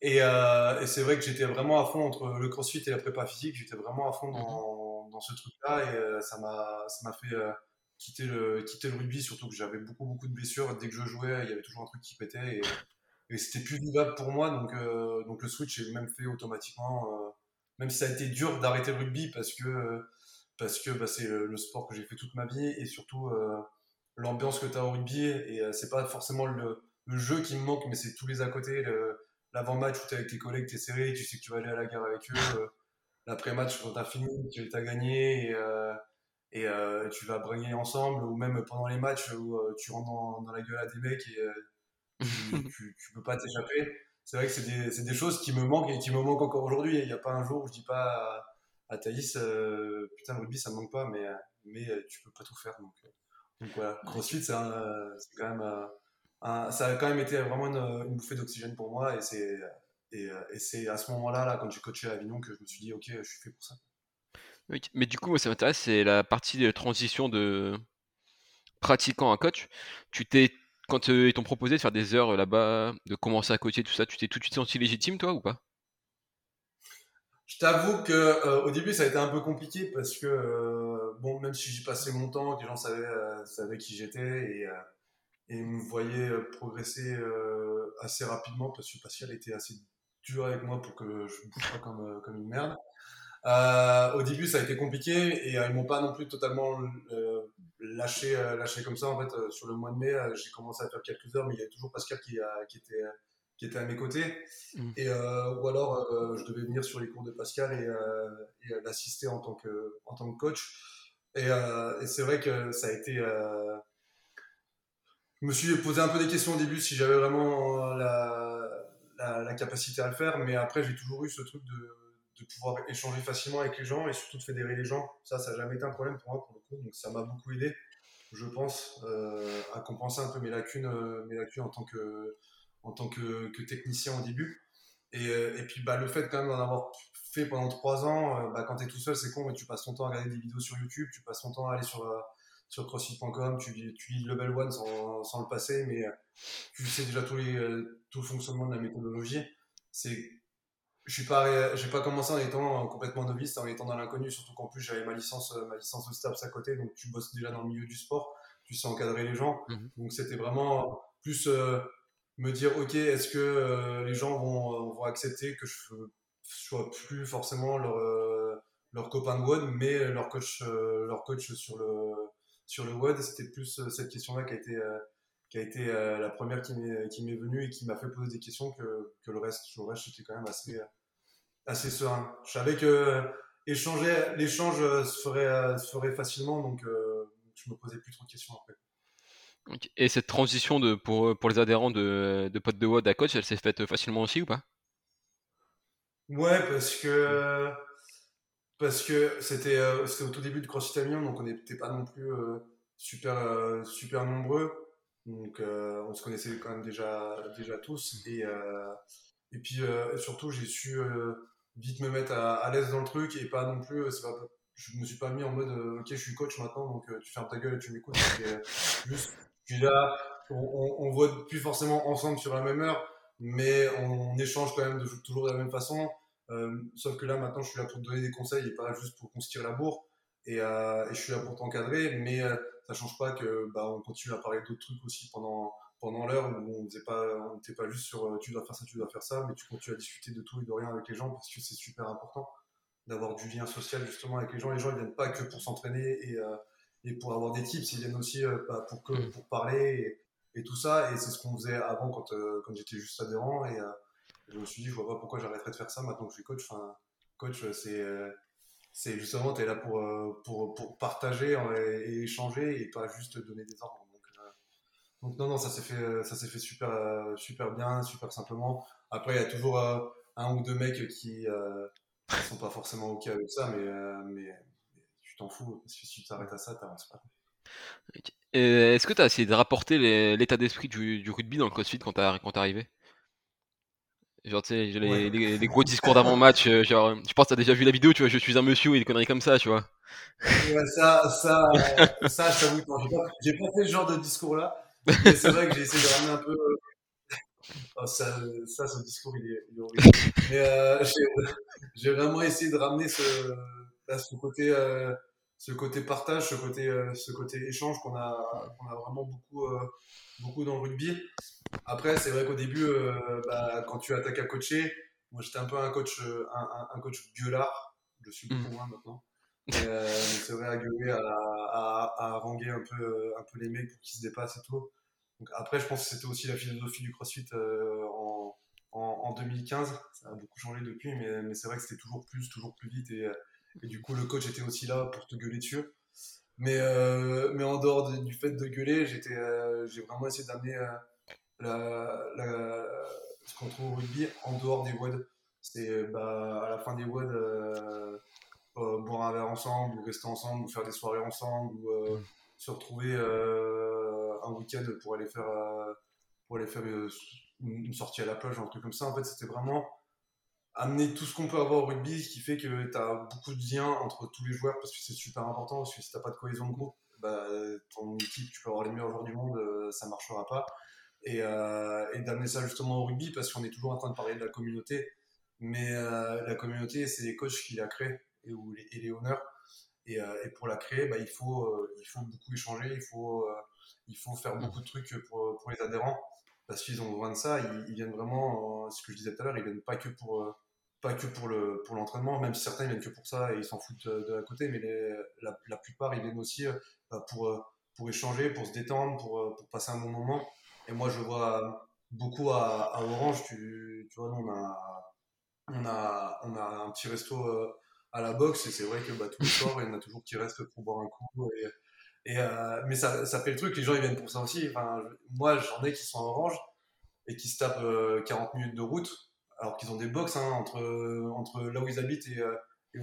[SPEAKER 3] Et, euh, et c'est vrai que j'étais vraiment à fond entre le crossfit et la prépa physique. J'étais vraiment à fond dans, mhm. dans ce truc-là et euh, ça m'a fait euh, quitter, le, quitter le rugby, surtout que j'avais beaucoup, beaucoup de blessures. Dès que je jouais, il y avait toujours un truc qui pétait et, c'était plus vivable pour moi. Donc, euh, donc le switch est même fait automatiquement. Euh, même si ça a été dur d'arrêter le rugby parce que parce que bah, c'est le, sport que j'ai fait toute ma vie et surtout l'ambiance que tu as au rugby. Et c'est pas forcément le le jeu qui me manque, mais c'est tous les à côté. L'avant-match où tu es avec tes collègues, tu es serré, tu sais que tu vas aller à la guerre avec eux. Euh, l'après-match, quand tu as fini, tu as gagné et, euh, et euh, tu vas briller ensemble, ou même pendant les matchs où tu rentres dans, la gueule à des mecs et tu, tu, peux pas t'échapper. C'est vrai que c'est des, des, choses qui me manquent et qui me manquent encore aujourd'hui. Il n'y a pas un jour où je dis pas à, à Thaïs, putain, le rugby ça me manque pas, mais, mais tu peux pas tout faire. Donc, donc voilà, CrossFit c'est quand même ça a quand même été vraiment une, bouffée d'oxygène pour moi et c'est et, c'est à ce moment-là, là, quand j'ai coaché à Avignon, que je me suis dit, ok, je suis fait pour ça.
[SPEAKER 2] Oui, mais du coup, moi, ça m'intéresse, c'est la partie de transition de pratiquant à coach. Tu t'es, quand ils t'ont proposé de faire des heures là-bas, de commencer à coacher, tout ça, tu t'es tout de suite senti légitime, toi, ou pas?
[SPEAKER 3] Je t'avoue que au début, ça a été un peu compliqué parce que, bon, même si j'y passais mon temps, que les gens savaient, qui j'étais et me voyait euh, progresser euh, assez rapidement parce que Pascal était assez dur avec moi pour que je bouge pas euh, comme une merde. Au début, ça a été compliqué et ils m'ont pas non plus totalement lâché, lâché comme ça. En fait, sur le mois de mai, j'ai commencé à faire quelques heures, mais il y avait toujours Pascal qui, qui, était, qui était à mes côtés. Mmh. Et, ou alors, je devais venir sur les cours de Pascal et, et l'assister en, tant que, en tant que coach. Et, et c'est vrai que ça a été je me suis posé un peu des questions au début si j'avais vraiment euh, la, la, capacité à le faire, mais après j'ai toujours eu ce truc de, de, pouvoir échanger facilement avec les gens et surtout de fédérer les gens. Ça, ça n'a jamais été un problème pour moi pour le coup, donc ça m'a beaucoup aidé, je pense, euh, à compenser un peu mes lacunes, euh, mes lacunes en tant que, en tant que, technicien au début. Et, et, puis bah, le fait quand même d'en avoir fait pendant trois ans, bah, quand tu es tout seul, c'est con, mais tu passes ton temps à regarder des vidéos sur YouTube, tu passes ton temps à aller sur sur crossfit.com, tu, tu lis le level 1 sans, sans, le passer, mais euh, tu sais déjà tous les, euh, tout le fonctionnement de la méthodologie. C'est, je suis pas, j'ai pas commencé en étant complètement novice, en étant dans l'inconnu, surtout qu'en plus j'avais ma licence, ma licence de STAPS à côté, donc tu bosses déjà dans le milieu du sport, tu sais encadrer les gens. Mhm. Donc c'était vraiment plus euh, me dire, ok, est-ce que les gens vont, vont accepter que je sois plus forcément leur, leur copain de WOD, mais leur coach, leur coach sur le, sur le WOD, c'était plus euh, cette question-là qui a été, euh, qui a été euh, la première qui m'est venue et qui m'a fait poser des questions que, que le reste. Le reste, j'étais quand même assez, assez serein. Je savais que échanger, l'échange se ferait, se ferait facilement, donc je me posais plus trop de questions après.
[SPEAKER 2] Et cette transition de, pour, pour les adhérents de, de de WOD à coach, elle s'est faite facilement aussi ou pas?
[SPEAKER 3] Ouais, parce que parce que c'était euh, au tout début de CrossFit Avignon, donc on n'était pas non plus euh, super, euh, super nombreux. Donc on se connaissait quand même déjà, déjà tous. Et, et puis surtout, j'ai su vite me mettre à, l'aise dans le truc et pas non plus. Pas, je me suis pas mis en mode ok, je suis coach maintenant, donc tu fermes ta gueule et tu m'écoutes. juste, puis là, on, on, voit plus forcément ensemble sur la même heure. mais on, échange quand même de, toujours de la même façon. sauf que là, maintenant, je suis là pour te donner des conseils et pas juste pour qu'on se tire la bourre. Et, et, je suis là pour t'encadrer, mais ça change pas que bah, on continue à parler d'autres trucs aussi pendant, pendant l'heure où on n'était pas, on pas juste sur tu dois faire ça, tu dois faire ça, mais tu continues à discuter de tout et de rien avec les gens parce que c'est super important d'avoir du lien social justement avec les gens. Les gens ils viennent pas que pour s'entraîner et, euh, et, pour avoir des tips, ils viennent aussi euh, bah, pour, que, pour parler et, et tout ça. Et c'est ce qu'on faisait avant quand, euh, quand j'étais juste adhérent. Et je me suis dit, je vois pas pourquoi j'arrêterais de faire ça maintenant que je suis coach. Enfin, coach, c'est c'est justement, tu es là pour, pour, pour, partager et échanger et pas juste donner des ordres. Donc, non, non, ça s'est fait, ça s'est fait super, super bien, super simplement. Après, il y a toujours un ou deux mecs qui, ils sont pas forcément OK avec ça, mais, euh, mais, tu t'en fous, parce que si tu t'arrêtes à ça, t'avances pas.
[SPEAKER 2] Est-ce que tu as essayé de rapporter l'état d'esprit du, du, rugby dans le CrossFit quand t'es arrivé? Genre, tu sais, les, les, gros discours d'avant-match, euh, genre, je pense que t'as déjà vu la vidéo, tu vois, je suis un monsieur et des conneries comme ça, tu vois.
[SPEAKER 3] Ouais, ça, ça, ça, je t'avoue, j'ai pas, pas, fait ce genre de discours-là, mais c'est vrai que j'ai essayé de ramener un peu Oh, ça, ça, ce discours, il est, horrible. Mais euh, j'ai vraiment essayé de ramener ce, ce côté, euh, ce côté partage, ce côté, euh, ce côté échange qu'on a, a vraiment beaucoup, beaucoup dans le rugby. Après, c'est vrai qu'au début, bah, quand tu attaques à coacher, moi j'étais un peu un coach, un, un, coach gueulard. Je suis beaucoup moins maintenant. C'est vrai à gueuler, à, à, à, haranguer un peu, un peu les mecs pour qu'ils se dépassent et tout après, je pense que c'était aussi la philosophie du CrossFit euh, en, en, 2015. Ça a beaucoup changé depuis, mais, mais c'est vrai que c'était toujours plus, toujours plus vite. Et, et, du coup, le coach était aussi là pour te gueuler dessus. Mais, euh, mais en dehors du fait de gueuler, j'étais, euh, j'ai vraiment essayé d'amener la, la, ce qu'on trouve au rugby en dehors des WOD. C'est bah, à la fin des WOD, boire un verre ensemble, ou rester ensemble, ou faire des soirées ensemble, ou mm. se retrouver week-end pour aller faire, euh, pour aller faire euh, une sortie à la plage, un truc comme ça. En fait, c'était vraiment amener tout ce qu'on peut avoir au rugby, ce qui fait que tu as beaucoup de liens entre tous les joueurs, parce que c'est super important, parce que si tu pas de cohésion de groupe, bah, ton équipe, tu peux avoir les meilleurs joueurs du monde, euh, ça marchera pas. Et, d'amener ça justement au rugby, parce qu'on est toujours en train de parler de la communauté, mais la communauté, c'est les coachs qui la créent et, et les honneurs. Et, et, pour la créer, bah, il, faut, il faut beaucoup échanger, il faut il faut faire mm. beaucoup de trucs pour, pour les adhérents parce qu'ils ont besoin de ça. Ils, viennent vraiment, euh, ce que je disais tout à l'heure, ils viennent pas que pour euh, pas que pour le pour l'entraînement, même si certains ils viennent que pour ça et ils s'en foutent de, la côté, mais la, la, plupart ils viennent aussi euh, bah, pour pour échanger, pour se détendre, pour, pour passer un bon moment. Et moi je vois beaucoup à, à Orange, tu, tu vois, nous, on a on a on a un petit resto à la boxe et c'est vrai que bah, tous les soirs il y en a toujours qui restent pour boire un coup et euh, mais ça, ça, fait le truc, les gens ils viennent pour ça aussi. Moi j'en ai qui sont en orange et qui se tapent 40 euh, minutes de route alors qu'ils ont des box hein, entre, là où ils habitent et, euh,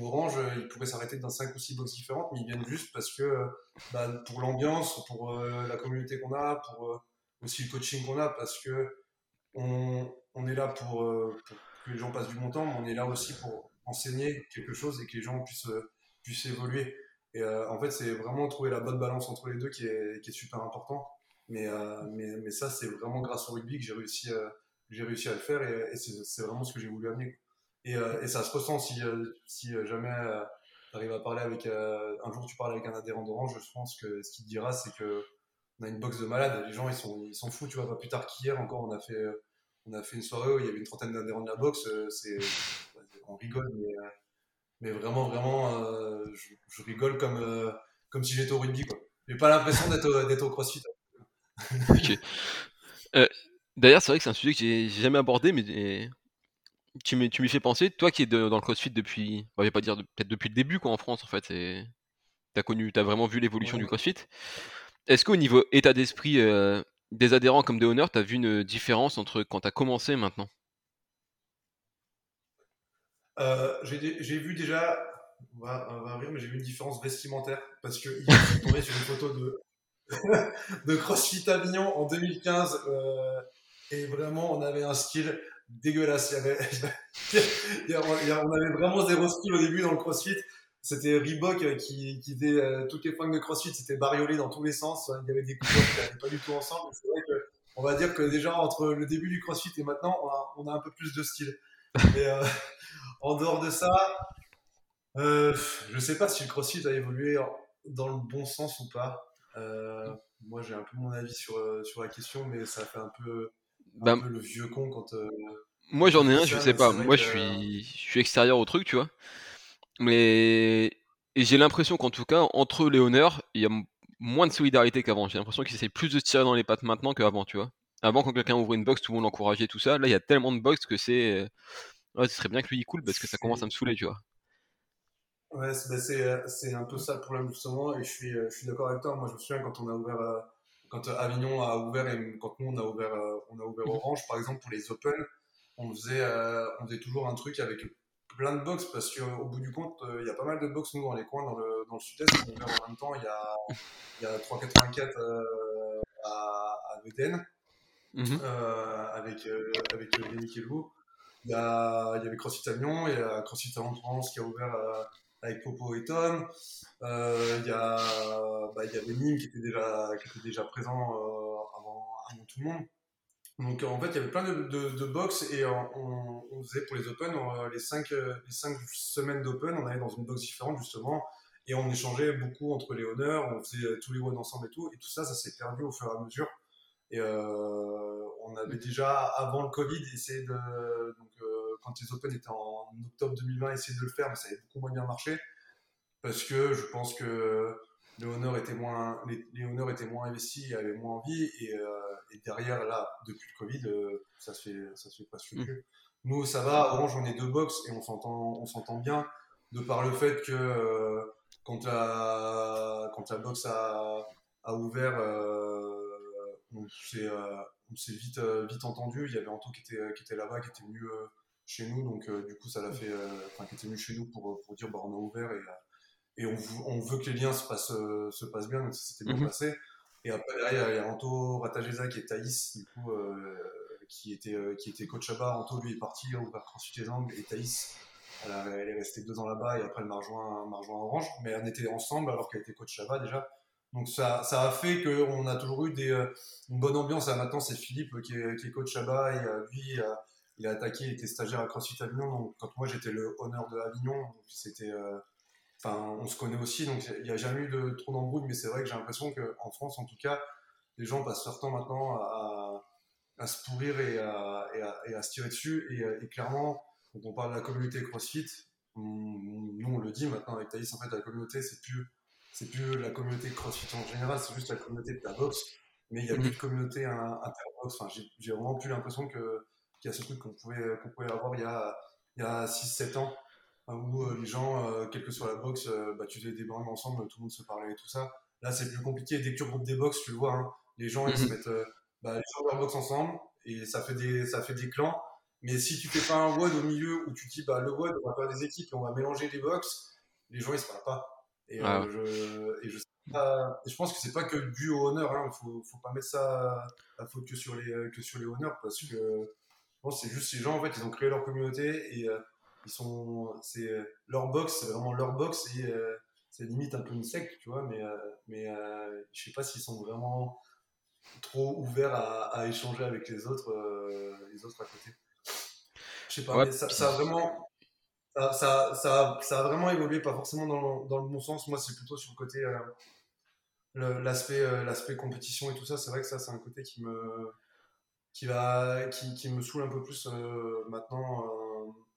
[SPEAKER 3] Orange, ils pourraient s'arrêter dans 5 ou 6 box différentes, mais ils viennent juste parce que bah, pour l'ambiance, pour la communauté qu'on a, pour aussi le coaching qu'on a, parce que on, est là pour, que les gens passent du bon temps, mais on est là aussi pour enseigner quelque chose et que les gens puissent évoluer. Et euh, en fait, c'est vraiment trouver la bonne balance entre les deux qui est, super important. Mais, euh, mais, ça, c'est vraiment grâce au rugby que j'ai réussi, euh, à le faire et, c'est vraiment ce que j'ai voulu amener. Et, ça se ressent si, jamais tu arrives à parler avec. un jour, tu parles avec un adhérent d'Orange, je pense que ce qu'il te dira, c'est que on a une box de malades. Les gens, ils sont, ils sont fous. Tu vois, pas plus tard qu'hier, encore, on a fait, une soirée où il y avait une trentaine d'adhérents de la box. C'est, on rigole, mais mais vraiment, vraiment, euh, je, rigole comme, euh, comme si j'étais au rugby. J'ai pas l'impression d'être, au crossfit.
[SPEAKER 2] ok. Euh, d'ailleurs, c'est vrai que c'est un sujet que j'ai jamais abordé, mais tu m'y fais penser. Toi qui es dans le crossfit depuis, on va pas dire peut-être depuis le début quoi, en France, en fait, tu as connu, as vraiment vu l'évolution du crossfit. Est-ce qu'au niveau état d'esprit des adhérents comme des honneurs, tu as vu une différence entre quand tu as commencé et maintenant?
[SPEAKER 3] Euh, j'ai vu déjà, on va, on rire, mais j'ai vu une différence vestimentaire parce que hier, je tombé sur une photo de, de CrossFit Avignon en 2015 euh, et vraiment, on avait un style dégueulasse. On avait vraiment zéro style au début dans le CrossFit. C'était Reebok qui, qui faisait toutes les fringues de CrossFit, c'était bariolé dans tous les sens. Il y avait des couleurs qui n'allaient pas du tout ensemble. On va dire que déjà entre le début du CrossFit et maintenant, on a, un peu plus de style. Mais en dehors de ça, je sais pas si le CrossFit a évolué dans le bon sens ou pas. moi, j'ai un peu mon avis sur, sur la question, mais ça fait un peu, un bah, peu le vieux con quand.
[SPEAKER 2] moi, j'en ai un, je sais pas. Moi, je suis, je suis extérieur au truc, tu vois. Mais j'ai l'impression qu'en tout cas, entre les honneurs, il y a moins de solidarité qu'avant. J'ai l'impression qu'ils essaient plus de se tirer dans les pattes maintenant qu'avant, tu vois. Avant, quand quelqu'un ouvrait une box, tout le monde l'encourageait, tout ça. Là, il y a tellement de box que c'est. Euh, ouais, ce serait bien que lui il coule parce que ça commence à me saouler, tu vois.
[SPEAKER 3] Ouais, c'est bah, un peu ça le problème, justement. Et je suis, euh, je suis d'accord avec toi. Moi, je me souviens quand on a ouvert. Euh, quand Avignon a ouvert et quand nous on a ouvert, on a ouvert mhm. Orange, par exemple, pour les Open, on faisait, on faisait toujours un truc avec plein de box parce qu'au bout du compte, euh, il y a pas mal de box nous dans les coins dans le, dans le sud-est. En même temps, il y a, il y a 384 euh, à, à mhm. euh, avec, avec Yannick et Lou. Il y, il y avait CrossFit Avignon, il y a CrossFit en France qui a ouvert avec Popo et Tom. il, y a, bah, il y avait Nîmes qui était déjà, qui était déjà présent avant, avant tout le monde. Donc en fait, il y avait plein de, de, box et on, faisait pour les Open, les 5 les cinq semaines d'Open, on allait dans une box différente justement et on échangeait beaucoup entre les honneurs, on faisait tous les WOD ensemble et tout. Et tout ça, ça s'est perdu au fur et à mesure. Et euh, on avait déjà, avant le Covid, essayé de. Donc, euh, quand les Open étaient en octobre 2020, essayé de le faire, mais ça avait beaucoup moins bien marché. Parce que je pense que les honneurs étaient moins, les, les étaient moins investis, avaient moins envie, et, euh, et, derrière, là, depuis le Covid, ça se fait, ça se fait presque mm. plus. Nous, ça va, Orange, on est deux box, et on s'entend, on s'entend bien, de par le fait que euh, quand, la, quand la box a, a ouvert, on s'est, on s'est vite, vite entendu, il y avait Anto qui était, qui était là-bas, qui était venu chez nous, donc du coup, ça l'a fait, enfin, qui était venu chez nous pour, pour dire, bah, on a ouvert, et et on, on, veut que les liens se passent, se passent bien, donc ça s'était bien mhm. passé. Et après, il y a Anto Ratageza qui est Thaïs, du coup, euh, qui, était, euh, qui était coach là-bas. Anto, lui, est parti vers CrossFit les Angles, et Thaïs, elle, elle, est restée deux ans là-bas, et après, elle m'a rejoint, rejoint Orange. Mais on était ensemble alors qu'elle était coach là-bas déjà. Donc ça, a fait qu'on a toujours eu euh, une bonne ambiance. Maintenant, c'est Philippe qui est, qui est, coach là-bas, et lui, il a attaqué, il était stagiaire à CrossFit Avignon. Donc quand moi, j'étais le honneur de Avignon, c'était on se connaît aussi, donc il n'y a jamais eu de trop d'embrouilles, mais c'est vrai que j'ai l'impression qu'en France, en tout cas, les gens passent leur temps maintenant à, se pourrir et à, se tirer dessus. Et, clairement, on parle de la communauté CrossFit, nous on le dit maintenant avec Thaïs, en fait, la communauté, c'est plus, c'est plus la communauté CrossFit en général, c'est juste la communauté de la boxe. Mais il y a plus de communauté interbox. Enfin, j'ai vraiment plus l'impression qu'il y a ce truc qu'on pouvait, qu'on pouvait avoir il y a, il y a 6-7 ans où euh, les gens, euh, quelle que soit la boxe, euh, bah, tu faisais des bornes ensemble, tout le monde se parlait et tout ça. Là, c'est plus compliqué. Dès que tu regroupes des box, tu le vois, hein, les gens, ils se mhm. mettent bah, les gens leur box ensemble et ça fait des, ça fait des clans. Mais si tu fais pas un WOD au milieu où tu dis, bah, le WOD, on va faire des équipes et on va mélanger les box, les gens, ils se parlent pas. Et, ah. je, et je, je pense que c'est pas que dû au honneur, hein, faut, faut pas mettre ça à faute que sur les, que sur les honneurs parce que je pense que c'est juste ces gens, en fait, ils ont créé leur communauté et ils sont, c'est leur box, c'est vraiment leur box et euh, c'est limite un peu une secte, tu vois, mais, euh, mais euh, je sais pas s'ils sont vraiment trop ouverts à, échanger avec les autres, les autres à côté. Je sais pas, mais ça, a vraiment, ça, ça, ça, a vraiment évolué, pas forcément dans le, bon sens. Moi, c'est plutôt sur le côté, l'aspect, l'aspect compétition et tout ça. C'est vrai que ça, c'est un côté qui me, qui va, qui, me saoule un peu plus maintenant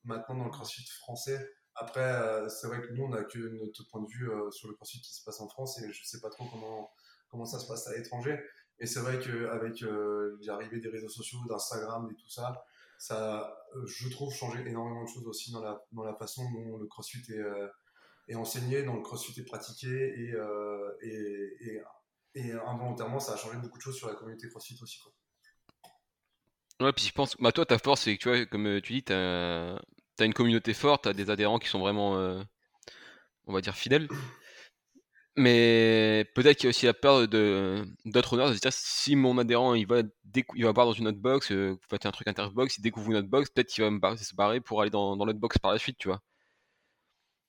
[SPEAKER 3] maintenant dans le crossfit français. Après, euh, c'est vrai que nous, on n'a que notre point de vue euh, sur le crossfit qui se passe en France et je ne sais pas trop comment, comment ça se passe à l'étranger. Et c'est vrai qu'avec euh, l'arrivée des réseaux sociaux, d'Instagram et tout ça, ça, je trouve, changer énormément de choses aussi dans la, dans la façon dont le crossfit est, est enseigné, dont le crossfit est pratiqué et, et, et, involontairement, ça a changé beaucoup de choses sur la communauté crossfit aussi. Quoi.
[SPEAKER 2] Ouais, puis je pense, bah toi, ta force, c'est que tu vois, comme tu dis, tu as, une communauté forte, tu as des adhérents qui sont vraiment, euh, on va dire, fidèles. Mais peut-être qu'il y a aussi la peur de, d'autres honneurs de se dire si mon adhérent il va, il va voir dans une autre box, euh, faites un truc interbox, il découvre une autre box, peut-être qu'il va me se barrer pour aller dans, dans l'autre box par la suite, tu vois.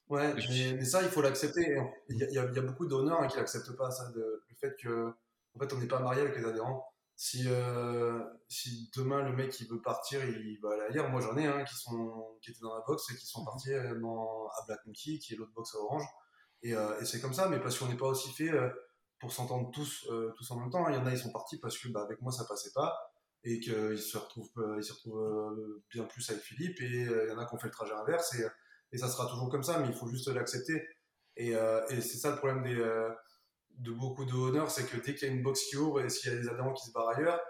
[SPEAKER 3] Ouais, mais, ça, il faut l'accepter. Il y, a, il y a beaucoup d'honneurs hein, qui n'acceptent pas ça, le fait que en fait, on n'est pas marié avec les adhérents. si, euh, si demain le mec il veut partir, il va aller ailleurs. Moi j'en ai un qui, sont, qui étaient dans la boxe et qui sont partis dans, à Black Monkey, qui est l'autre boxe à Orange. Et, et c'est comme ça, mais parce qu'on n'est pas aussi fait pour s'entendre tous, tous en même temps. Il y en a, ils sont partis parce que bah, avec moi ça passait pas et qu'ils se retrouvent, ils se retrouvent bien plus avec Philippe. Et il y en a qui ont fait le trajet inverse et, et ça sera toujours comme ça, mais il faut juste l'accepter. Et, et c'est ça le problème des de beaucoup de honneur, c'est que dès qu'il y a une box qui ouvre et s'il y a des adhérents qui se barrent ailleurs,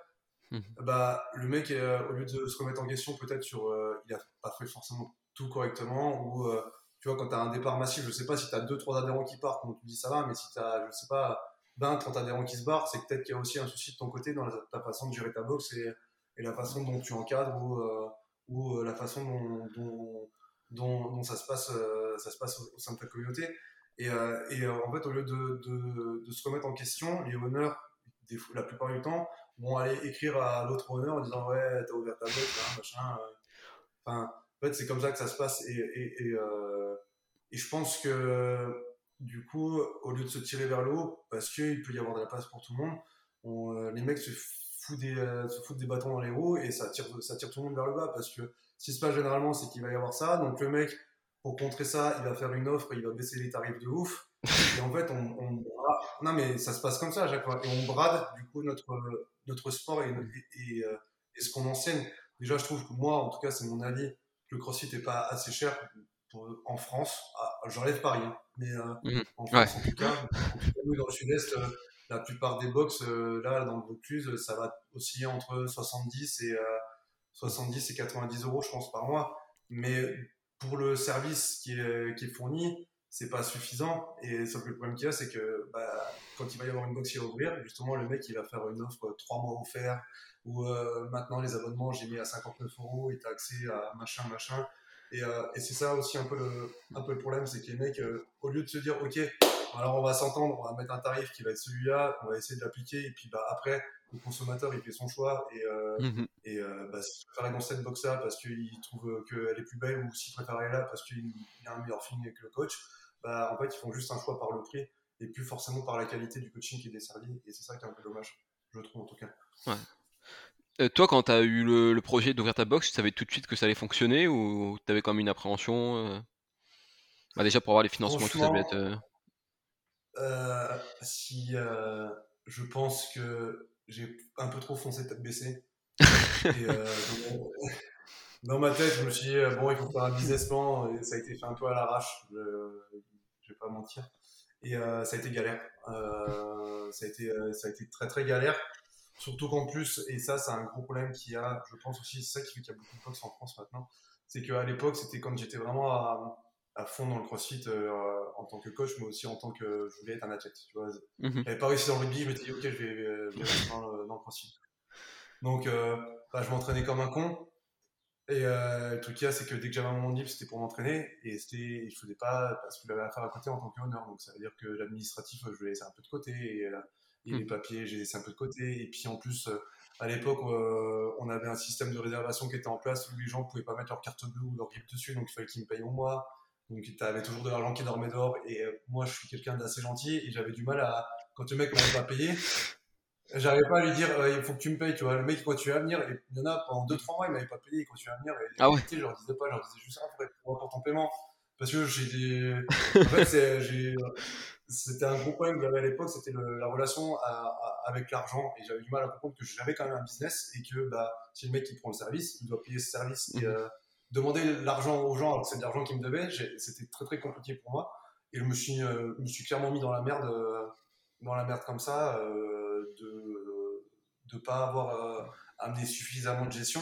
[SPEAKER 3] mhm. bah, le mec, euh, au lieu de se remettre en question, peut-être sur euh, il a pas fait forcément tout correctement, ou euh, tu vois, quand tu as un départ massif, je sais pas si tu as 2-3 adhérents qui partent, donc tu dis ça va, mais si tu as, je sais pas, 20, 30 adhérents qui se barrent, c'est peut-être qu'il y a aussi un souci de ton côté dans ta façon de gérer ta box et, la façon dont tu encadres ou, ou la façon dont, ça, se passe, ça se passe au, sein de ta communauté. Et, euh, euh, en fait, au lieu de, se remettre en question, les honneurs, la plupart du temps, vont aller écrire à l'autre honneur en disant Ouais, t'as ouvert ta boîte, machin. Euh. En fait, c'est comme ça que ça se passe. Et, et, et, et, je pense que, du coup, au lieu de se tirer vers le haut, parce qu'il peut y avoir de la place pour tout le monde, on, les mecs se foutent, des, se foutent des bâtons dans les roues et ça tire, ça tire tout le monde vers le bas. Parce que ce qui se passe généralement, c'est qu'il va y avoir ça. Donc, le mec pour contrer ça, il va faire une offre, il va baisser les tarifs de ouf. Et en fait, on, non mais ça se passe comme ça à chaque fois. Et on brade du coup notre notre sport et, et, euh, et, ce qu'on enseigne. Déjà, je trouve que moi, en tout cas, c'est mon avis, le CrossFit n'est pas assez cher pour, en France. Ah, J'enlève Paris, hein, mais euh, mmh. en France, en tout cas, dans le Sud-Est, euh, la plupart des box là, dans le Vaucluse, ça va osciller entre 70 et 70 et 90 euros, je pense, par mois. Mais pour le service qui est, qui est fourni, c'est pas suffisant. Et sauf que le problème qu'il y a, c'est que bah, quand il va y avoir une box qui va ouvrir, justement, le mec il va faire une offre 3 mois offert, ou euh, maintenant les abonnements, j'ai mis à 59 euros et t'as accès à machin, machin. Et, euh, et c'est ça aussi un peu le, un peu le problème, c'est que les mecs, euh, au lieu de se dire, ok, alors on va s'entendre, on va mettre un tarif qui va être celui-là, on va essayer de l'appliquer, et puis bah, après, le consommateur il fait son choix, et, euh, mmh et euh, bah, s'il préfère aller dans cette box-là parce qu'il trouve qu'elle est plus belle, ou s'il préfère là parce qu'il a un meilleur feeling avec le coach, bah, en fait ils font juste un choix par le prix, et plus forcément par la qualité du coaching qui est desservi, et c'est ça qui est un peu dommage, je trouve en tout cas.
[SPEAKER 2] Ouais. Euh, toi, quand tu as eu le, projet d'ouvrir ta box, tu savais tout de suite que ça allait fonctionner ou tu avais comme une appréhension bah, Déjà pour avoir les financements que ça être.
[SPEAKER 3] Euh, si euh, je pense que j'ai un peu trop foncé tête baissée. et, euh, dans, ma tête, je me suis dit, bon, il faut faire un business plan, et ça a été fait un peu à l'arrache, je, je vais pas mentir. Et ça a été galère. ça, a été, ça a été très très galère. Surtout qu'en plus, et ça, c'est un gros problème qu'il y a, je pense aussi, c'est ça qui fait qu'il y a beaucoup de box en France maintenant, c'est qu'à l'époque, c'était quand j'étais vraiment à, à fond dans le crossfit euh, en tant que coach, mais aussi en tant que je voulais être un athlète. Tu vois. Mhm. J'avais pas réussi dans le rugby, je m'étais dit, ok, je vais, je dans, le, crossfit. Donc, euh, bah, je m'entraînais comme un con. Et euh, le truc qu'il y a, c'est que dès que j'avais un moment libre, c'était pour m'entraîner. Et c'était, je faisais pas parce que j'avais à faire à côté en tant qu'honneur. Donc, ça veut dire que l'administratif, je le laissais un peu de côté. Et, et les mhm. papiers, j'ai laissé un peu de côté. Et puis, en plus, à l'époque, on avait un système de réservation qui était en place où les gens pouvaient pas mettre leur carte bleue ou leur grip dessus. Donc, il fallait qu'ils me payent au mois. Donc, tu avais toujours de l'argent qui dormait dehors. Et euh, moi, je suis quelqu'un d'assez gentil et j'avais du mal à, quand le mec m'avait pas payé, j'arrivais pas à lui dire, euh, il faut que tu me payes, tu vois. Le mec, quand tu vas venir, il y en a pendant 2-3 mois, il m'avait pas payé quand tu vas venir? Et, ah ouais. Je leur disais pas, je leur disais juste, ah, pour, pour ton paiement. Parce que j'ai des. En fait, c'était un gros problème que j'avais à l'époque, c'était la relation avec l'argent. Et j'avais du mal à comprendre que j'avais quand même un business et que bah, si le mec qui prend le service, il doit payer ce service. Et, mhm. euh, demander l'argent aux gens alors que c'est de l'argent qu'ils me devaient, c'était très très compliqué pour moi. Et je me suis, euh, me suis clairement mis dans la merde, euh, dans la merde comme ça, euh, de ne pas avoir amené suffisamment de gestion.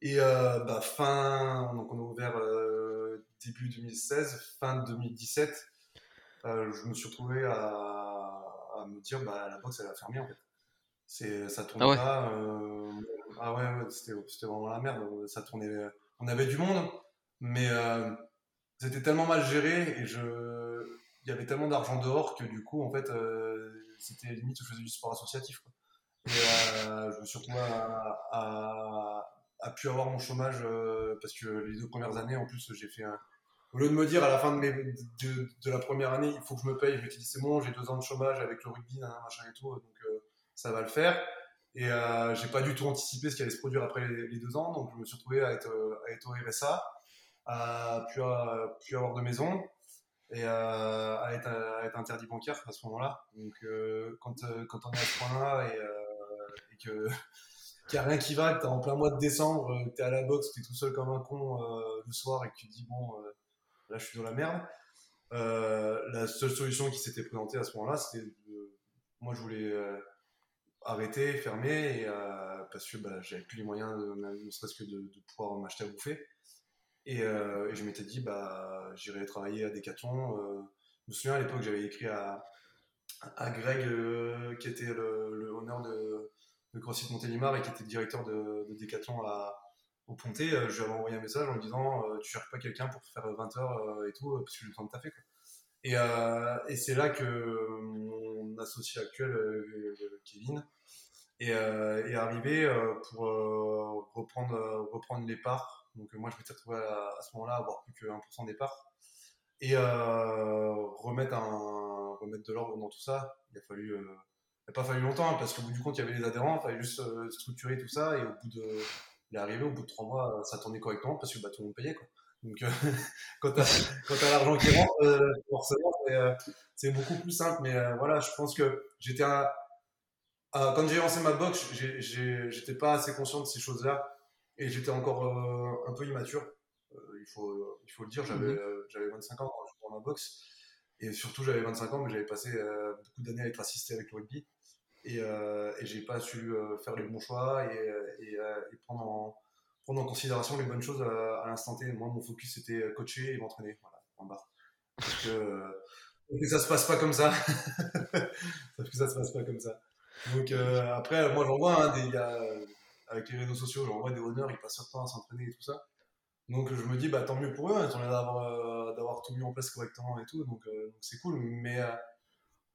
[SPEAKER 3] Et bah, fin, donc on a ouvert début 2016, fin 2017, je me suis retrouvé à, à me dire bah, la box elle a fermé en fait. C'est, ça tournait ah pas. ah ouais, ouais c'était, c'était vraiment la merde. Ça tournait on avait du monde, mais euh, c'était tellement mal géré et il y avait tellement d'argent dehors que du coup, en fait, euh, c'était limite je faisais du sport associatif. Et euh, je me suis retrouvé à, pu avoir mon chômage parce que les deux premières années, en plus, j'ai fait un. Au lieu de me dire à la fin de, la première année, il faut que je me paye, je me dit c'est bon, j'ai deux ans de chômage avec le rugby, machin et tout, donc ça va le faire. Et euh, j'ai pas du tout anticipé ce qui allait se produire après les, deux ans, donc je me suis retrouvé à être, à être au RSA, à plus, à, plus avoir de maison et à, être, à être interdit bancaire à ce moment-là. Donc quand, quand on est à ce point-là et, que qu'il n'y a rien qui va, que tu es en plein mois de décembre, que tu es à la boxe, tu es tout seul comme un con le soir et que tu te dis bon, là je suis dans la merde. la seule solution qui s'était présentée à ce moment-là, c'était moi je voulais arrêter, fermer, et, euh, parce que bah, j'avais plus les moyens, de, ne serait-ce que de, pouvoir m'acheter à bouffer. Et, euh, je m'étais dit, bah, j'irai travailler à Decathlon. Euh, je me souviens à l'époque, j'avais écrit à, Greg, qui était le, le honneur de, de CrossFit Montélimar et qui était directeur de, de Decathlon au Ponté. je lui avais envoyé un message en lui disant, tu cherches pas quelqu'un pour faire 20 heures et tout, parce que j'ai besoin de taffer. Quoi. Et, et c'est là que mon associé actuel, Kevin, euh, est, arrivé euh, pour euh, reprendre, les parts. Donc moi, je m'étais retrouvé à, ce moment-là à avoir plus que 1% des parts. Et remettre, de l'ordre dans tout ça, il n'a pas fallu longtemps hein, parce qu'au bout du compte, il y avait les adhérents, il fallait juste structurer tout ça et au bout de, arrivé, au bout de trois mois, ça tournait correctement parce que bah, tout le monde payait. Quoi. Donc, quand tu as, l'argent qui rentre, forcément, c'est beaucoup plus simple. Mais voilà, je pense que j'étais un, euh, quand j'ai lancé ma box, j'étais pas assez conscient de ces choses-là et j'étais encore euh, un peu immature. Euh, il, faut, il faut le dire, j'avais mhm. 25 ans quand j'ai ma box et surtout j'avais 25 ans, mais j'avais passé beaucoup d'années à être assisté avec le rugby et, et j'ai pas su faire les bons choix et, et, prendre, en, prendre, en, considération les bonnes choses à, l'instant T. Moi, mon focus c'était coacher et m'entraîner, voilà, bas. Parce que, ça se passe pas comme ça. Parce que ça se passe pas comme ça. Donc euh, après, moi j'en vois hein, des, avec les réseaux sociaux, j'en vois des honneurs, ils passent leur temps à s'entraîner et tout ça. Donc je me dis, bah tant mieux pour eux, ils ont l'air d'avoir, tout mis en place correctement et tout, donc euh, c'est cool. Mais euh,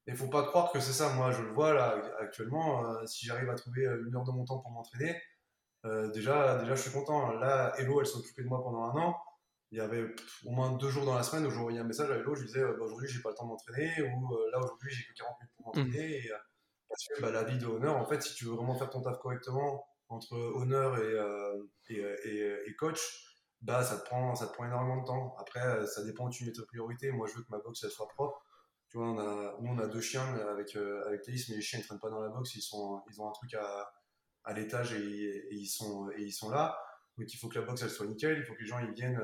[SPEAKER 3] il faut pas croire que c'est ça. Moi je le vois là actuellement, si j'arrive à trouver une heure de mon temps pour m'entraîner, déjà, déjà je suis content. Là, Hello, elle s'est occupée de moi pendant un an. Il y avait au moins deux jours dans la semaine où j'envoyais un message à Hello, je lui disais, bah, aujourd'hui j'ai pas le temps de m'entraîner, ou là aujourd'hui j'ai que 40 minutes pour m'entraîner. Et, parce que bah, la vie de honneur, en fait, si tu veux vraiment faire ton taf correctement entre honneur et, euh, et, et, coach, bah, ça, te prend, ça te prend énormément de temps. Après, euh, ça dépend où tu mets tes priorités. Moi, je veux que ma boxe elle soit propre. Tu vois, on a, nous, on a deux chiens avec, euh, avec mais les chiens ne traînent pas dans la boxe. Ils, sont, ils ont un truc à, à l'étage et, ils sont, et ils sont là. Donc, il faut que la boxe elle soit nickel. Il faut que les gens ils viennent,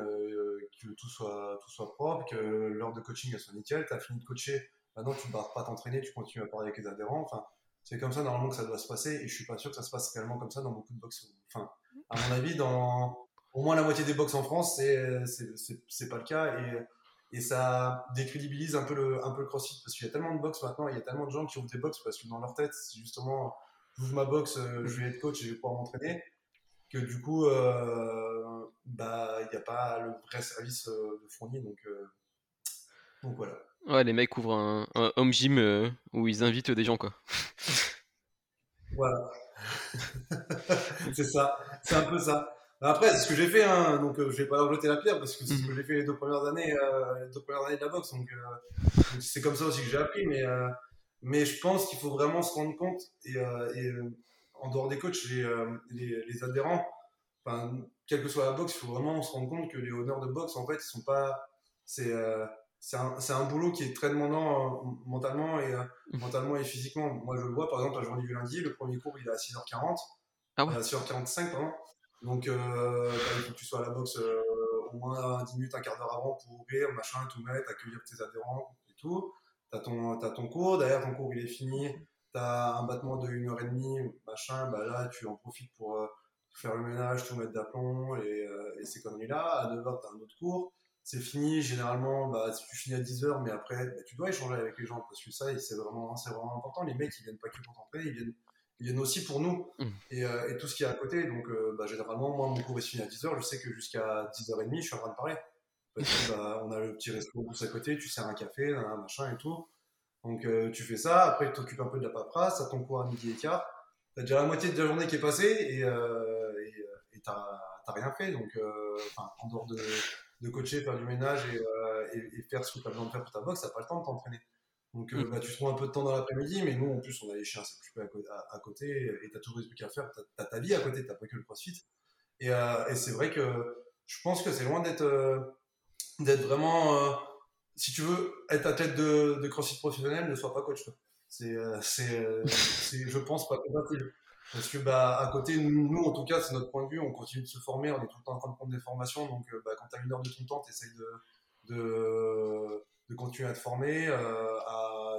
[SPEAKER 3] que tout soit, tout soit propre, que l'heure de coaching elle soit nickel. Tu as fini de coacher. Maintenant, tu ne barres pas t'entraîner, tu continues à parler avec les adhérents. Enfin, c'est comme ça normalement que ça doit se passer et je suis pas sûr que ça se passe réellement comme ça dans beaucoup de box. Enfin, à mon avis, dans au moins la moitié des box en France, c'est c'est pas le cas et et ça décrédibilise un peu le un peu le CrossFit parce qu'il y a tellement de box maintenant, il y a tellement de gens qui ouvrent des box parce que dans leur tête, c'est justement j'ouvre ma box, euh, je vais être coach et je vais pouvoir m'entraîner que du coup euh, bah il n'y a pas le vrai service euh, de fourni donc donc voilà.
[SPEAKER 2] Ouais, les mecs ouvrent un, home gym où ils invitent des gens, quoi.
[SPEAKER 3] Voilà. c'est ça. C'est un peu ça. Après, c'est ce que j'ai fait, hein, donc euh, je vais pas leur jeter la pierre parce que c'est ce que mhm. j'ai fait les deux premières années, euh, les deux premières années de la boxe. Donc c'est comme ça aussi que j'ai appris. Mais, mais je pense qu'il faut vraiment se rendre compte et, en dehors des coachs, les, les, les adhérents, enfin, quelle que soit la boxe, il faut vraiment se rendre compte que les honneurs de boxe, en fait, ils sont pas. C'est c'est un, un, boulot qui est très demandant euh, mentalement, et, euh, mmh. mentalement et physiquement. Moi, je le vois, par exemple, la journée du lundi, le premier cours, il est à 6h40, ah ouais? 6h45, pardon. Donc, euh, il faut que tu sois à la boxe au moins 10 minutes, un quart d'heure avant pour ouvrir, machin, tout mettre, accueillir tes adhérents et tout. Tu as ton, as ton cours, derrière ton cours, il est fini, tu as un battement de 1h30, machin, bah là, tu en profites pour faire le ménage, tout mettre d'aplomb et, et ces conneries-là. À 9h, tu as un autre cours c'est fini. Généralement, bah, tu finis à 10h, mais après, bah, tu dois échanger avec les gens parce que ça, c'est vraiment, c'est vraiment important. Les mecs, ils viennent pas que pour t'entraîner, ils viennent, ils viennent aussi pour nous mmh. et, euh, et, tout ce qui est à côté. Donc, euh, bah, généralement, moi, mon cours est fini à 10h. Je sais que jusqu'à 10h30, je suis en train de parler. Parce bah, on a le petit resto tous à côté, tu sers un café, un machin et tout. Donc, euh, tu fais ça. Après, tu t'occupes un peu de la paperasse. À ton cours à midi et quart. T'as déjà la moitié de la journée qui est passée et t'as rien fait. Donc, en dehors de de coacher, faire du ménage et, euh, faire ce que tu as besoin de faire pour ta boxe, tu n'as pas le temps de t'entraîner. Donc, euh, mmh. bah, tu trouves un peu de temps dans l'après-midi, mais nous, en plus, on a les chiens à à, côté, et tu as tous les trucs à faire. Tu as, ta vie à côté, tu pas que le crossfit. Et, et c'est vrai que je pense que c'est loin d'être d'être vraiment. si tu veux être athlète de, de crossfit professionnel, ne sois pas coach. C'est, je pense, pas compatible. Parce que bah, à côté, nous, en tout cas, c'est notre point de vue, on continue de se former, on est tout le temps en train de prendre des formations. Donc, bah, quand tu as une heure de ton temps, tu essayes de, de, de, continuer à te former. Euh,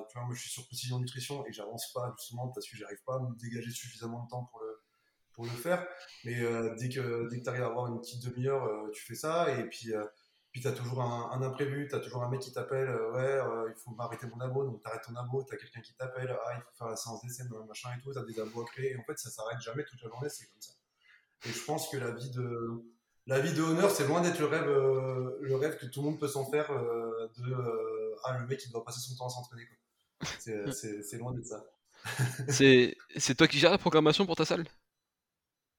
[SPEAKER 3] tu vois, moi, je suis sur précision nutrition et j'avance pas justement parce que j'arrive pas à me dégager suffisamment de temps pour le, pour le faire. Mais euh, dès que, dès que tu arrives à avoir une petite demi-heure, euh, tu fais ça. Et puis, puis tu as toujours un, imprévu, tu as toujours un mec qui t'appelle, euh, ouais, euh, il faut m'arrêter mon abo, donc tu arrêtes ton abo, tu as quelqu'un qui t'appelle, ah, il faut faire la séance d'essai, machin et tout, tu as des abos à créer, et en fait, ça s'arrête jamais toute la journée, c'est comme ça. Et je pense que la vie de, la vie de honneur, c'est loin d'être le rêve, euh, le rêve que tout le monde peut s'en faire de, ah, le mec, il doit passer son temps à s'entraîner, C'est loin d'être ça.
[SPEAKER 2] c'est toi qui gères la programmation pour ta salle?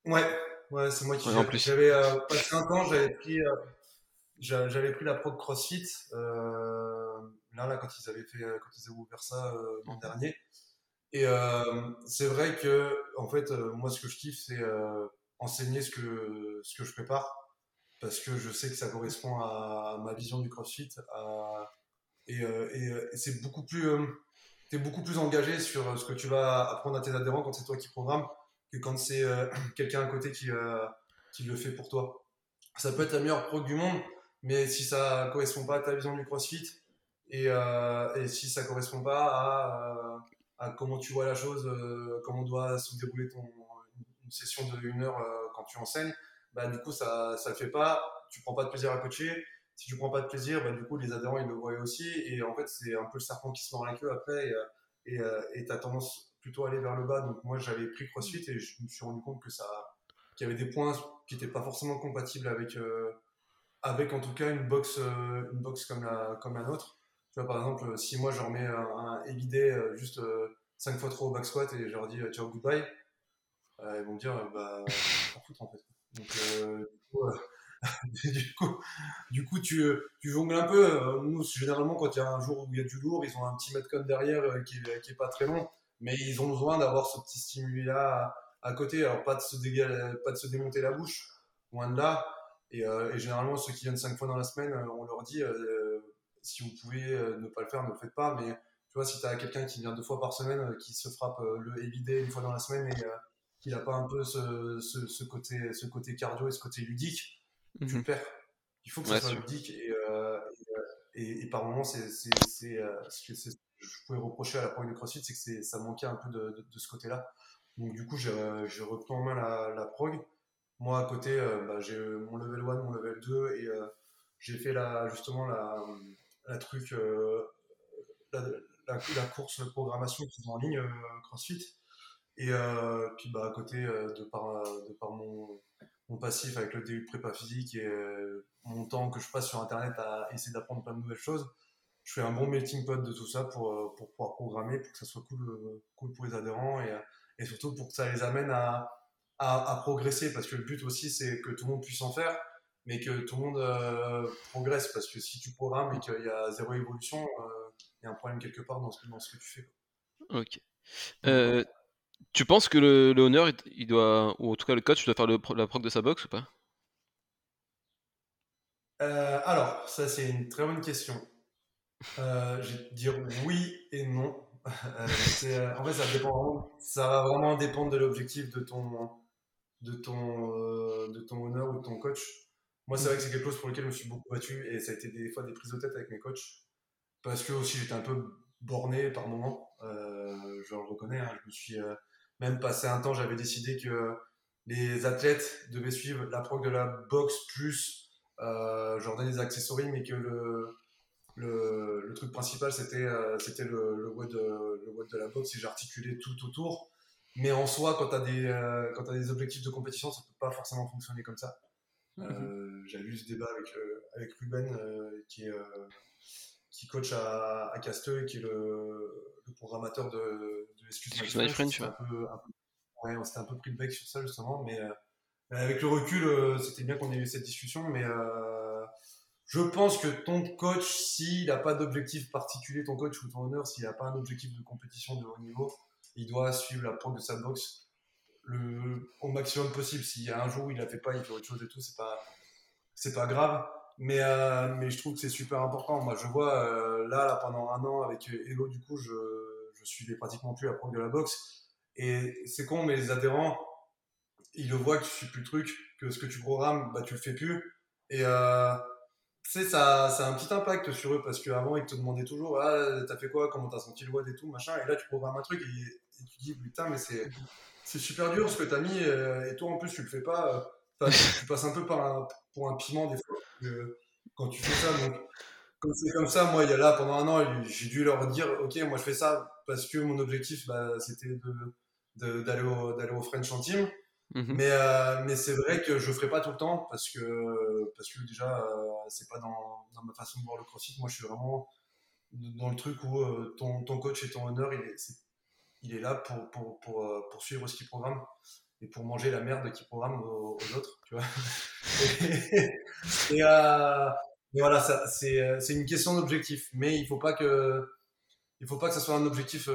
[SPEAKER 3] Ouais, ouais, c'est moi qui gère. J'avais passé un temps, j'avais pris j'avais pris la pro de CrossFit euh, là là quand ils avaient fait euh, quand ils avaient ouvert ça euh, l'an dernier. Et c'est vrai que en fait moi ce que je kiffe c'est enseigner ce que ce que je prépare. Parce que je sais que ça correspond à ma vision du CrossFit et, et, c'est beaucoup plus tu es beaucoup plus engagé sur ce que tu vas apprendre à tes adhérents quand c'est toi qui programme que quand c'est quelqu'un à côté qui, qui le fait pour toi. Ça peut être la meilleure pro du monde, mais si ça correspond pas à ta vision du CrossFit et, euh, et si ça correspond pas à, euh, comment tu vois la chose, euh, comment doit se dérouler ton, une session de une heure quand tu enseignes, bah, du coup, ça ne le fait pas. Tu prends pas de plaisir à coacher. Si tu prends pas de plaisir, bah, du coup, les adhérents, ils le voient aussi. Et en fait, c'est un peu le serpent qui se mord la queue après. Et tu as tendance plutôt à aller vers le bas. Donc, moi, j'avais pris CrossFit et je me suis rendu compte que ça qu'il y avait des points qui n'étaient pas forcément compatibles avec, avec en tout cas une box, euh, une box comme, la, comme la nôtre. Tu vois, par exemple, si moi je remets un, un euh, juste 5 euh, fois trop au back squat et je leur dis ciao, goodbye, ils vont me dire bah, en foutre en fait. Du, coup, du, coup, tu, tu jongles un peu. Nous, généralement, quand il y a un jour où il y a du lourd, ils ont un petit metcon derrière qui, qui est pas très long, mais ils ont besoin d'avoir ce petit stimuli-là à, côté. Alors, pas de, se pas de se démonter la bouche, loin de là, euh, et, généralement, ceux qui viennent cinq fois dans la semaine, euh, on leur dit euh, si vous pouvez ne pas le faire, ne le faites pas. Mais tu vois, si tu as quelqu'un qui vient deux fois par semaine, qui se frappe le évidé une fois dans la semaine et qu'il n'a pas un peu ce, ce, côté, ce côté cardio et ce côté ludique, tu le mhm. perds. Il faut que ça soit ludique. Et, et, et, par moments, c'est ce que je pouvais reprocher à la prog de CrossFit, c'est que ça manquait un peu de, de, ce côté-là. Donc du coup, j'ai repris en main la, la prog. Moi, à côté, euh, bah, j'ai mon level 1, mon level 2, et euh, j'ai fait la, justement la, truc, euh, la, course de programmation en ligne, CrossFit. Et puis, bah, à côté, de par, de par mon, mon passif avec le début de prépa physique et mon temps que je passe sur Internet à essayer d'apprendre plein de nouvelles choses, je fais un bon melting pot de tout ça pour, pour pouvoir programmer, pour que ça soit cool, cool pour les adhérents et, et surtout pour que ça les amène à, à, progresser parce que le but aussi c'est que tout le monde puisse en faire mais que tout le monde euh, progresse parce que si tu programmes et qu'il y a zéro évolution euh, il y a un problème quelque part dans ce, dans ce que tu fais
[SPEAKER 2] ok. Euh, tu penses que le, honneur il doit ou en tout cas le coach doit faire le, la prog de sa box ou pas?
[SPEAKER 3] Alors ça c'est une très bonne question. Je vais te dire oui et non. En fait ça dépend ça va vraiment dépendre de l'objectif de ton de ton, euh, de ton honneur ou de ton coach. Moi, c'est vrai que c'est quelque chose pour lequel je me suis beaucoup battu et ça a été des fois des prises de tête avec mes coachs parce que aussi j'étais un peu borné par moment. Euh, je le reconnais, hein. je me suis euh, même passé un temps, j'avais décidé que les athlètes devaient suivre la prog de la boxe plus euh, je des accessoires, mais que le, le, le truc principal c'était c'était le, le, le de la boxe et j'articulais tout autour. Mais en soi, quand tu as, des, euh, as des objectifs de compétition, ça peut pas forcément fonctionner comme ça. Mhm. Euh, J'ai eu ce débat avec, euh, avec Ruben, qui, est, qui coach à, à Casteux et qui est le, le programmateur de, de Excuse My un, peu, ouais, on s'était un peu pris le bec sur ça, justement. Mais avec le recul, c'était bien qu'on ait eu cette discussion. Mais je pense que ton coach, s'il n'a pas d'objectif particulier, ton coach ou ton honneur, s'il n'a pas un objectif de compétition de haut niveau, il doit suivre la prog de sa boxe le, au maximum possible. S'il y a un jour où il ne la fait pas, il fait autre chose et tout, c'est pas, c'est pas grave. Mais, euh, mais je trouve que c'est super important. Moi, je vois euh, là, là, pendant un an avec Hello, du coup, je, je suivais pratiquement plus la prog de la boxe. Et c'est con, mais les adhérents, ils le voient que tu suis plus le truc, que ce que tu programmes, bah, tu le fais plus. Et euh, ça, ça a un petit impact sur eux parce qu'avant, ils te demandaient toujours Ah, t'as fait quoi? Comment t'as senti le WOD et tout, machin. Et là, tu programmes un truc tu dis Putain, mais c'est, c'est super dur ce que t'as mis. Euh, et toi, en plus, tu le fais pas. Euh, tu passes un peu par un, pour un piment des fois quand tu fais ça. Donc, quand c'est comme ça, moi, il y a là, pendant un an, j'ai dû leur dire Ok, moi, je fais ça parce que mon objectif, bah, c'était de, d'aller, au, d'aller au French en team. Mhm. Mais, euh, mais c'est vrai que je ferai pas tout le temps parce que, parce que déjà, euh, c'est pas dans, dans, ma façon de voir le crossfit. Moi, je suis vraiment dans le truc où euh, ton, ton, coach et ton honneur, il est, il est là pour, pour, pour, pour suivre ce qu'il programme et pour manger la merde qu'il programme aux, autres, tu vois. et, et, voilà, c'est une question d'objectif. Mais il faut pas que, il faut pas que ça soit un objectif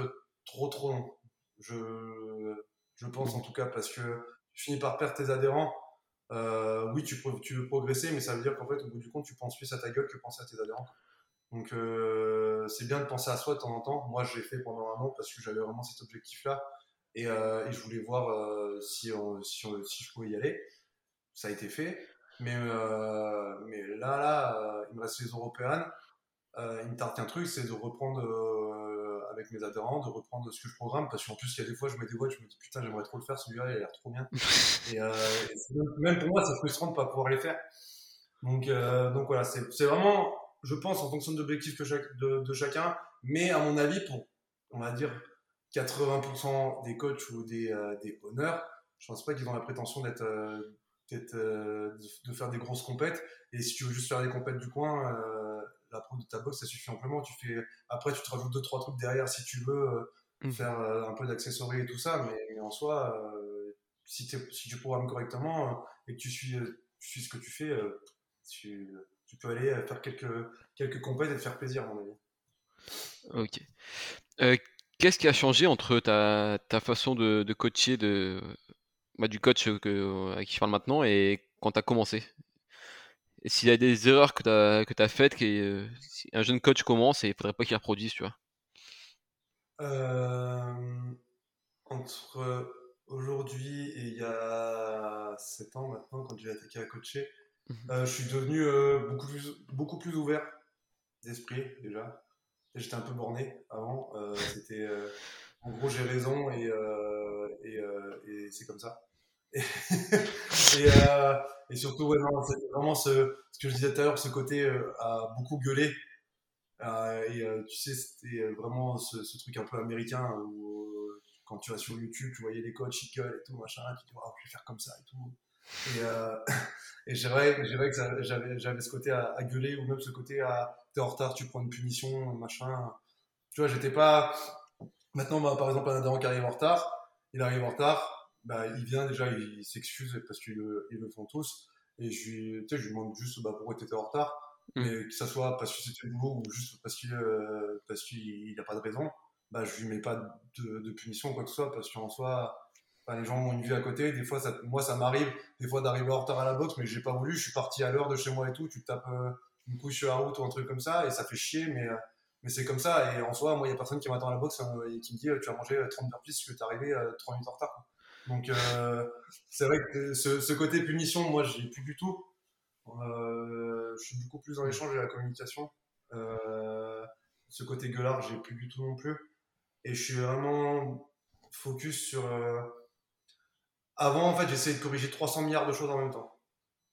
[SPEAKER 3] trop trop long. Je, je pense en tout cas parce que tu finis par perdre tes adhérents. Euh, oui, tu, tu, veux progresser, mais ça veut dire qu'en fait, au bout du compte, tu penses plus à ta gueule que penser à tes adhérents. Donc, euh, c'est bien de penser à soi de temps en temps. Moi, je l'ai fait pendant un an parce que j'avais vraiment cet objectif-là et, euh, et, je voulais voir si, si, si, je pouvais y aller. Ça a été fait. Mais, mais là, là, il me reste les européennes. il me tarde qu'un truc, c'est de reprendre avec mes adhérents, de reprendre ce que je programme, parce qu'en plus, il y a des fois, je me dévoile, je me dis putain, j'aimerais trop le faire, celui-là, il a l'air trop bien. et, euh, même pour moi, c'est frustrant de ne pas pouvoir les faire. Donc, euh, donc voilà, c'est vraiment, je pense, en fonction de l'objectif de, de, chacun, mais à mon avis, pour, on va dire, 80% des coachs ou des, euh, des honneurs, je pense pas qu'ils ont la prétention d'être de faire des grosses compètes. Et si tu veux juste faire des compètes du coin, la pro de ta box, ça suffit amplement. Tu fais, après, tu te rajoutes deux, trois trucs derrière si tu veux euh, mmh. faire euh, un peu d'accessoires et tout ça. Mais, en soi, euh, si, si, tu programmes correctement et que tu suis, tu ce que tu fais, tu, peux aller faire quelques, quelques compètes et te faire plaisir, à mon avis.
[SPEAKER 2] Ok. Qu'est-ce qui a changé entre ta, ta façon de, de coacher de, bah, du coach que, à qui je parle maintenant et quand tu as commencé s'il y a des erreurs que tu as, que as faites, que euh, si un jeune coach commence et il faudrait pas qu'il reproduise, tu vois?
[SPEAKER 3] Euh, Entre aujourd'hui et il y a 7 ans maintenant, quand j'ai attaqué à coacher, euh, je suis devenu beaucoup, plus, beaucoup plus ouvert d'esprit déjà. J'étais un peu borné avant. c'était en gros j'ai raison et, et, et c'est comme ça. et, euh, et, surtout, ouais, c'est vraiment ce, ce, que je disais tout à l'heure, ce côté euh, à beaucoup gueuler. Euh, et euh, tu sais, c'était vraiment ce, ce, truc un peu américain où quand tu vas sur YouTube, tu voyais les coachs, ils gueulent et tout, machin, tu dis, oh, je vais faire comme ça et tout. Et, euh, et vrai, vrai que j'avais, ce côté à, à, gueuler ou même ce côté à t'es en retard, tu prends une punition, machin. Tu vois, j'étais pas. Maintenant, bah, par exemple, un adhérent qui arrive en retard, il arrive en retard, bah, il vient déjà, il, s'excuse parce qu'ils le, le font tous. Et je lui, je lui demande juste bah, pourquoi tu étais en retard? Mm. Et que ça soit parce que c'était nouveau ou juste parce qu'il euh, parce qu'il n'a pas de raison, bah, je lui mets pas de, de punition ou quoi que ce soit parce qu'en soi, les gens ont une vie à côté. Des fois, ça, moi, ça m'arrive des fois d'arriver en retard à la boxe, mais j'ai pas voulu. Je suis parti à l'heure de chez moi et tout. Tu tapes euh, une couche sur la route ou un truc comme ça et ça fait chier, mais, euh, mais c'est comme ça. Et en soi, moi, il y a personne qui m'attend à la boxe et qui me dit tu vas manger 30 heures plus parce que tu es arrivé 3 minutes en retard. Donc euh, c'est vrai que ce, côté punition, moi, je n'ai plus du tout. Euh, je suis beaucoup plus dans l'échange et la communication. Euh, ce côté gueulard, j'ai plus du tout non plus. Et je suis vraiment focus sur. Avant, en fait, j'essayais de corriger 300 milliards de choses en même temps.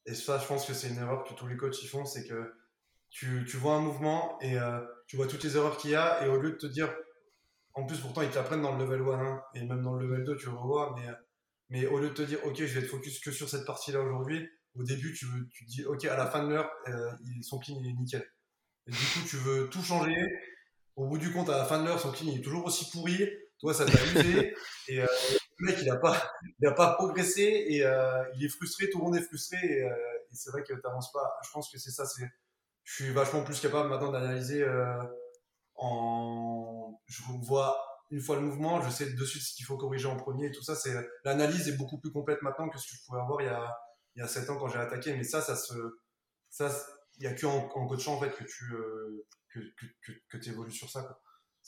[SPEAKER 3] Et ça, je pense que c'est une erreur que tous les coachs y font, c'est que tu, tu, vois un mouvement et tu vois toutes les erreurs qu'il y a, et au lieu de te dire en plus, pourtant, ils t'apprennent dans le level 1 hein, et même dans le level 2, tu le revois. Mais, mais au lieu de te dire, OK, je vais être focus que sur cette partie-là aujourd'hui, au début, tu, veux, tu te dis, OK, à la fin de l'heure, euh, son clean est nickel. Et du coup, tu veux tout changer. Au bout du compte, à la fin de l'heure, son clean est toujours aussi pourri. Toi, ça t'a usé. et euh, mec, il n'a pas, pas progressé et euh, il est frustré. Tout le monde est frustré. Et, et c'est vrai que tu n'avances pas. Je pense que c'est ça. Je suis vachement plus capable maintenant d'analyser en. Je vois une fois le mouvement, je sais de suite ce qu'il faut corriger en premier et tout ça. L'analyse est beaucoup plus complète maintenant que ce que je pouvais avoir il y a il y a 7 ans quand j'ai attaqué. Mais ça, ça se ça il y a que en, coachant en fait que tu que, que, que, tu évolues sur ça.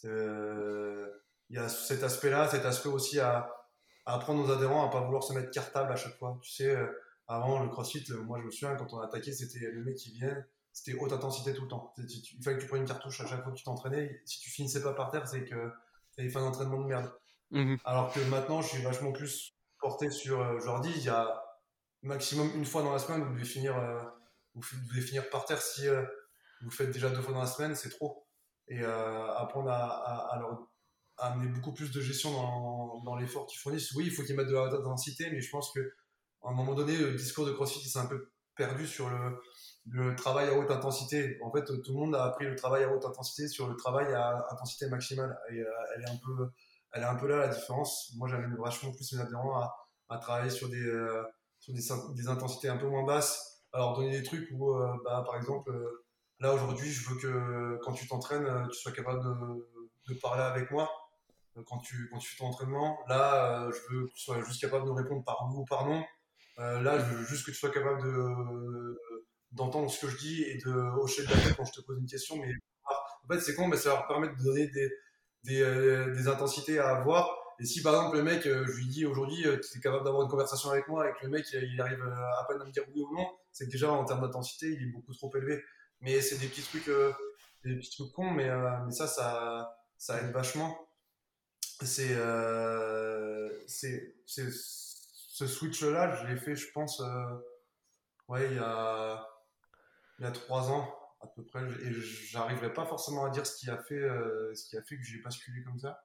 [SPEAKER 3] Il y a cet aspect-là, cet aspect aussi à à apprendre aux adhérents à pas vouloir se mettre cartable à chaque fois. Tu sais, euh, avant le CrossFit, euh, moi je me souviens quand on a attaqué, c'était le mec qui vient, c'était haute intensité tout le temps. Il fallait que tu prennes une cartouche à chaque fois que tu t'entraînais. Si tu finissais pas par terre, c'est que tu avais fait un entraînement de merde. Mhm. Alors que maintenant, je suis vachement plus porté sur. Euh, je leur dis, il y a maximum une fois dans la semaine, vous devez finir, vous devez finir par terre si vous faites déjà deux fois dans la semaine, c'est trop. Et apprendre à, à, à leur amener beaucoup plus de gestion dans, dans l'effort qu'ils fournissent. Oui, il faut qu'ils mettent de la intensité, mais je pense que à un moment donné, le discours de CrossFit s'est un peu perdu sur le, travail à haute intensité. En fait, tout le monde a appris le travail à haute intensité sur le travail à intensité maximale. Et euh, elle est un peu, elle est un peu là la différence. Moi, j'amène vachement plus mes adhérents à, travailler sur des, euh, sur des, intensités un peu moins basses. Alors donner des trucs où, euh, bah, par exemple, là aujourd'hui, je veux que quand tu t'entraînes, tu sois capable de, de parler avec moi quand tu, quand tu fais ton entraînement. Là, euh, je veux que tu sois juste capable de répondre par oui ou par non. Euh, là, je veux juste que tu sois capable de, d'entendre ce que je dis et de hocher de la tête quand je te pose une question. Mais en fait, c'est con, mais ça leur permet de donner des, euh, intensités à avoir. Et si par exemple le mec, je lui dis aujourd'hui, tu es capable d'avoir une conversation avec moi et que le mec il arrive à peine à me dire oui ou non, c'est que déjà en termes d'intensité, il est beaucoup trop élevé. Mais c'est des petits trucs, des petits trucs cons, mais, ça, ça aide vachement c'est euh, c'est ce switch là je l'ai fait je pense euh, ouais il y a il y a trois ans à peu près. Et j'arriverai pas forcément à dire ce qui a fait euh, ce qui a fait que j'ai basculé comme ça.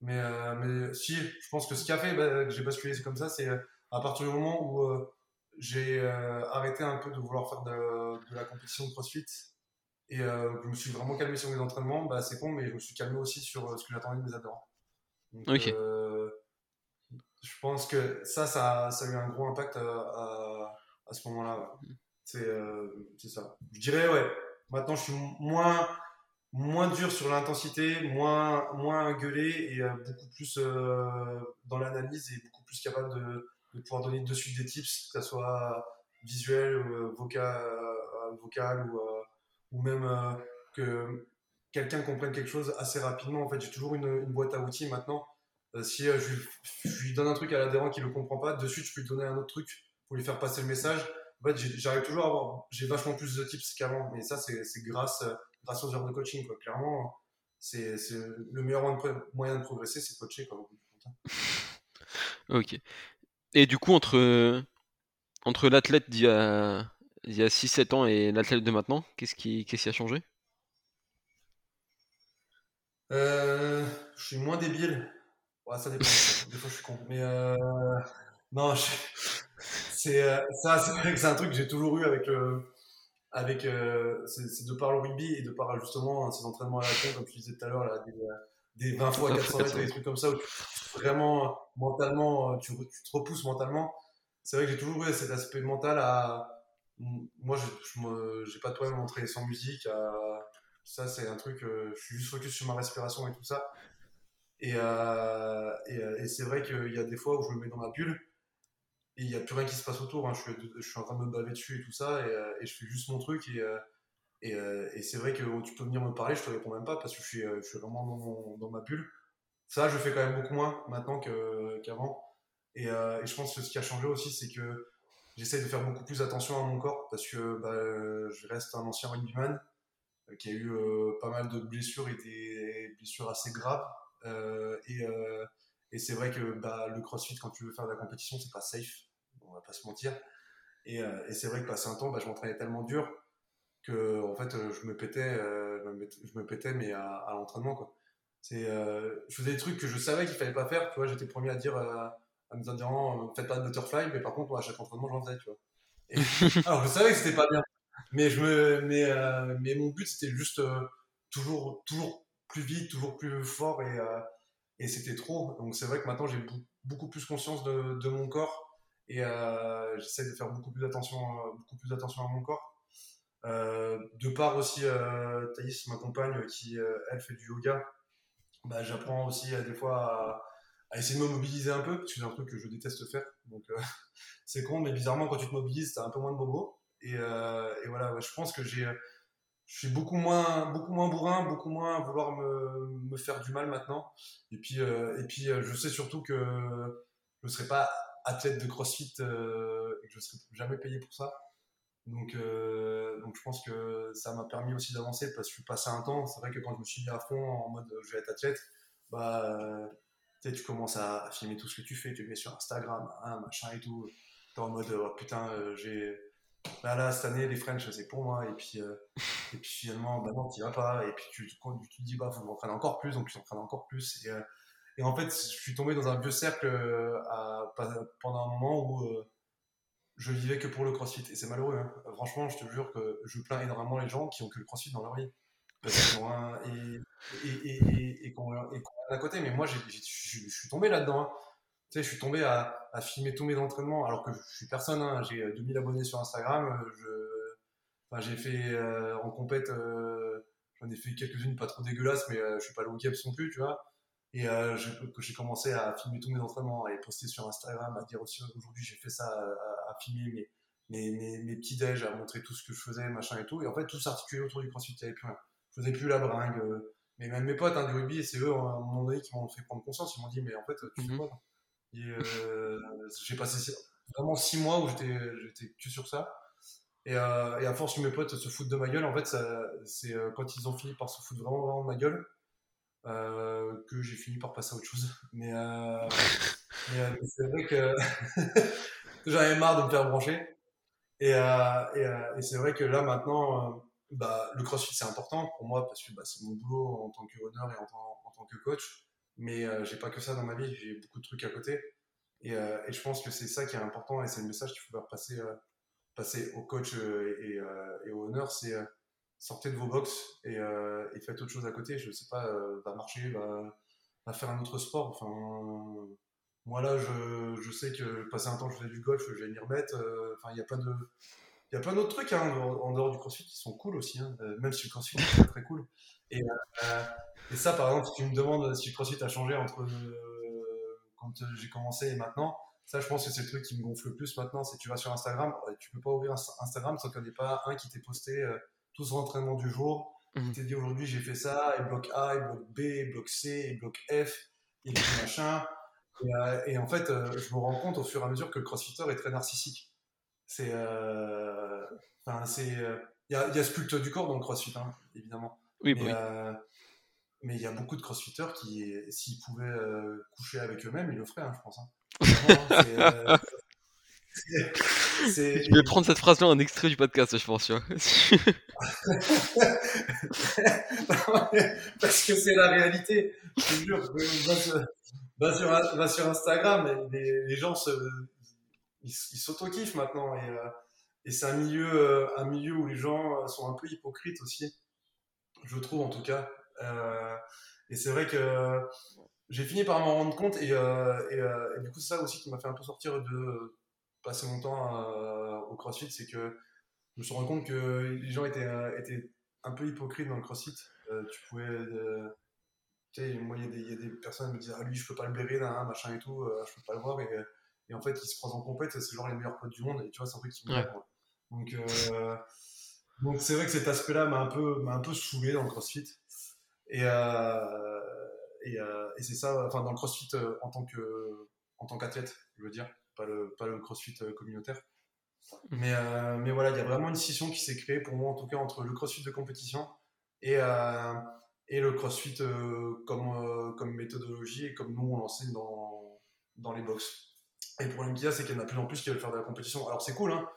[SPEAKER 3] Mais mais si je pense que ce qui a fait bah, que j'ai basculé comme ça c'est à partir du moment où j'ai arrêté un peu de vouloir faire de, de la compétition de CrossFit et je me suis vraiment calmé sur mes entraînements bah c'est con mais je me suis calmé aussi sur ce que j'attendais de mes adhérents Euh, je pense que ça, ça, ça, a eu un gros impact à, à, ce moment-là. Euh, c'est ça. Je dirais, ouais, maintenant je suis moins, moins dur sur l'intensité, moins, moins gueulé et euh, beaucoup plus dans l'analyse et beaucoup plus capable de, de, pouvoir donner de suite des tips, que ce soit visuel, vocal, vocal ou, ou même que quelqu'un comprenne quelque chose assez rapidement. En fait, j'ai toujours une, boîte à outils maintenant. Euh, si euh, je, lui donne un truc à l'adhérent qui ne le comprend pas, de suite, je peux lui donner un autre truc pour lui faire passer le message. En fait, j'arrive toujours à avoir, j'ai vachement plus de tips qu'avant. Mais ça, c'est grâce, grâce aux heures de coaching. Quoi. Clairement, c'est le meilleur moyen de progresser, c'est coacher. Quoi,
[SPEAKER 2] ok. Et du coup, entre, entre l'athlète d'il y a, a 6-7 ans et l'athlète de maintenant, qu'est-ce qui, qui a changé?
[SPEAKER 3] Euh, je suis moins débile. Ouais, ça dépend. Des fois, je suis con. Mais euh, non, c'est euh, ça, c'est vrai que c'est un truc que j'ai toujours eu avec le, avec euh, c'est de par le rugby et de par justement ces entraînements à la con, comme tu disais tout à l'heure, des, des 20 fois 400 mètres, des trucs comme ça où tu, vraiment mentalement, tu, tu, te repousses mentalement. C'est vrai que j'ai toujours eu cet aspect mental à moi, je n'ai pas de problème à m'entraîner sans musique, à ça, c'est un truc, euh, je suis juste focus sur ma respiration et tout ça. Et, euh, euh, et, c'est vrai qu'il y a des fois où je me mets dans ma bulle et il n'y a plus rien qui se passe autour. Hein. Je, suis, en train de me baver dessus et tout ça et, je fais juste mon truc. Et, et, c'est vrai que tu peux venir me parler, je te réponds même pas parce que je suis, vraiment dans, dans, ma bulle. Ça, je fais quand même beaucoup moins maintenant qu'avant. et, je pense que ce qui a changé aussi, c'est que j'essaie de faire beaucoup plus attention à mon corps parce que bah, je reste un ancien rugbyman. Euh, qui a eu euh, pas mal de blessures et des blessures assez graves. Euh, et, et c'est vrai que bah, le crossfit, quand tu veux faire de la compétition, c'est pas safe, on va pas se mentir. Et, et c'est vrai que passé un temps, bah, je m'entraînais tellement dur que en fait, je me pétais, je me pétais, mais à, l'entraînement. Quoi. C'est, je faisais des trucs que je savais qu'il fallait pas faire. Tu vois, j'étais premier à dire à mes adhérents, faites pas de butterfly, mais par contre, à chaque entraînement, j'en faisais. Tu vois. Et, alors, je savais que c'était pas bien. Mais, je me, mais, euh, mais mon but, c'était juste euh, toujours, toujours plus vite, toujours plus fort et, euh, et c'était trop. Donc c'est vrai que maintenant, j'ai beaucoup plus conscience de, de mon corps et j'essaie de faire beaucoup plus attention, beaucoup plus attention à mon corps. de part aussi, Thaïs, ma compagne, qui elle fait du yoga, bah, j'apprends aussi des fois à, essayer de me mobiliser un peu, parce que c'est un truc que je déteste faire. Donc c'est con, mais bizarrement, quand tu te mobilises, t'as un peu moins de bobo. Et, et voilà, je pense que j'ai je suis beaucoup moins, beaucoup moins bourrin, beaucoup moins à vouloir me, me faire du mal maintenant. Et puis, euh, et puis euh, je sais surtout que je ne serai pas athlète de CrossFit euh, et que je ne serai jamais payé pour ça. Donc, donc je pense que ça m'a permis aussi d'avancer parce que je suis passé un temps. C'est vrai que quand je me suis mis à fond en mode je vais être athlète, bah, tu commences à filmer tout ce que tu fais, tu le mets sur Instagram, hein, machin et tout. es en mode oh, putain, j'ai Là, là, cette année, les French, c'est pour moi. Et puis, euh, et puis finalement, bah non, tu vas pas. Et puis tu, tu, te dis, bah, faut que m'entraîner encore plus. Donc, tu t'entraînes encore plus. Et, euh, et, en fait, je suis tombé dans un vieux cercle euh, à, pendant un moment où je vivais que pour le crossfit. Et c'est malheureux. Hein. Franchement, je te jure que je plains énormément les gens qui ont que le crossfit dans leur vie. et, et, et, et, qu'on à côté. Mais moi, je suis tombé là-dedans. Hein sais, je suis tombé à, filmer tous mes entraînements alors que je suis personne. Hein. J'ai 2000 euh, abonnés sur Instagram. Euh, je, j'ai fait euh, en compète, j'en ai fait quelques-unes pas trop dégueulasses, mais je suis pas le week non plus, tu vois. Et que j'ai commencé à filmer tous mes entraînements, à les poster sur Instagram, à dire aussi aujourd'hui j'ai fait ça, à, filmer mes, mes, mes, petits déj, à montrer tout ce que je faisais, machin et tout. Et en fait, tout s'articulait autour du crossfit. Il n'y avait plus rien. Je faisais plus la bringue. mais même mes potes hein, du rugby, c'est eux, à un moment donné, qui m'ont fait prendre conscience. Ils m'ont dit, mais en fait, tu fais mhm. quoi euh, j'ai passé vraiment six mois où j'étais que sur ça. Euh, et, à force que mes potes se foutent de ma gueule, en fait, c'est euh, quand ils ont fini par se foutre vraiment, vraiment de ma gueule que j'ai fini par passer à autre chose. Mais, c'est vrai que j'en avais marre de me faire brancher. Et, et, c'est vrai que là, maintenant, bah, le crossfit, c'est important pour moi parce que bah, c'est mon boulot en tant que runner et en tant que coach. Mais euh, j'ai pas que ça dans ma vie, j'ai beaucoup de trucs à côté. Et, euh, et je pense que c'est ça qui est important et c'est le message qu'il faut faire passer, euh, passer au coach et, et au honneur, c'est sortez de vos box et, faites autre chose à côté. Je sais pas, va marcher, va, faire un autre sport. Enfin, moi là, je, je, sais que passer un temps, je faisais du golf, je vais m'y remettre. Enfin, il y a plein de il y a plein d'autres trucs hein, en dehors du crossfit qui sont cool aussi, hein, même si le crossfit est très, très cool. Et, et ça, par exemple, si tu me demandes si le CrossFit a changé entre euh, quand j'ai commencé et maintenant, ça, je pense que c'est le truc qui me gonfle le plus maintenant. C'est tu vas sur Instagram, tu peux pas ouvrir Instagram sans qu'il n'y ait pas un qui t'ait posté euh, tout son entraînement du jour. Mmh. Qui dit aujourd'hui j'ai fait ça, et bloc A, et bloc B, et bloc C, et bloc F, et machin. Et, euh, et, en fait, je me rends compte au fur et à mesure que le crossfitter est très narcissique. C'est. Enfin, c'est. Il y, a, y a ce culte du corps dans le crossfit, hein, évidemment.
[SPEAKER 2] Oui, bah oui.
[SPEAKER 3] Mais il y a beaucoup de crossfitters qui, s'ils pouvaient euh, coucher avec eux-mêmes, ils le feraient, hein, je pense. Hein.
[SPEAKER 2] Euh, je vais prendre cette phrase-là en extrait du podcast, je pense.
[SPEAKER 3] Parce que c'est la réalité. Je te jure, va sur, va sur Instagram, les, les gens se, ils s'auto-kiffent maintenant. Et, euh, c'est un milieu, un milieu où les gens sont un peu hypocrites aussi. Je trouve en tout cas. Euh, et c'est vrai que j'ai fini par m'en rendre compte et, euh, euh, du coup c'est ça aussi qui m'a fait un peu sortir de passer mon temps au CrossFit, c'est que je me suis rendu compte que les gens étaient, étaient un peu hypocrites dans le CrossFit. tu pouvais moi, il y, y, a des personnes qui me disent Ah, lui, je peux pas le blairer, machin et tout, je peux pas le voir. Et en fait, ils se croisent en compète, c'est genre les meilleurs potes du monde. Et tu vois, c'est un truc qui me ouais. Donc, donc c'est vrai que cet aspect-là m'a un, peu, un peu saoulé dans le CrossFit. Et, euh, et, euh, et c'est ça, enfin, dans le crossfit euh, en tant que en tant qu'athlète, je veux dire, pas le, pas le crossfit communautaire. Mmh. Mais, mais voilà, il y a vraiment une scission qui s'est créée, pour moi en tout cas, entre le crossfit de compétition et, et le crossfit comme, comme méthodologie et comme nous on l'enseigne dans, dans les box. Et le problème qu'il y a, c'est qu'il y en a de plus en plus qui veulent faire de la compétition. Alors c'est cool, hein,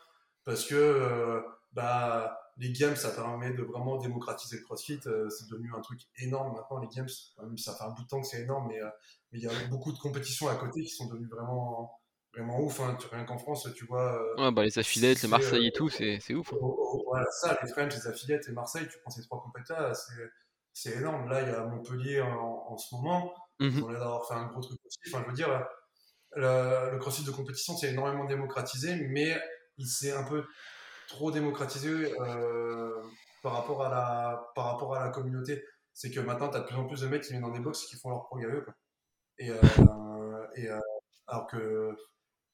[SPEAKER 3] parce que bah, les games, ça permet de vraiment démocratiser le CrossFit. Euh, c'est devenu un truc énorme maintenant, les games. Même ça fait un bout de temps que c'est énorme, mais, euh, mais il y a beaucoup de compétitions à côté qui sont devenues vraiment, vraiment ouf. Hein. Rien qu'en France, tu vois.
[SPEAKER 2] Euh, ouais, bah, les affiliates, les Marseille et tout, c'est ouf. Hein.
[SPEAKER 3] Voilà, ça, les French, les affiliates et Marseille, tu prends ces trois compétitions, c'est énorme. Là, il y a Montpellier en, ce moment. Mmh on a d'avoir fait un gros truc aussi. Enfin, je veux dire, le, le CrossFit de compétition, c'est énormément démocratisé, mais il s'est un peu trop démocratisé par, rapport à la, par rapport à la communauté. C'est que maintenant, tu as de plus en plus de mecs qui viennent dans des box qui font leur prog eux. Quoi. Et, et alors que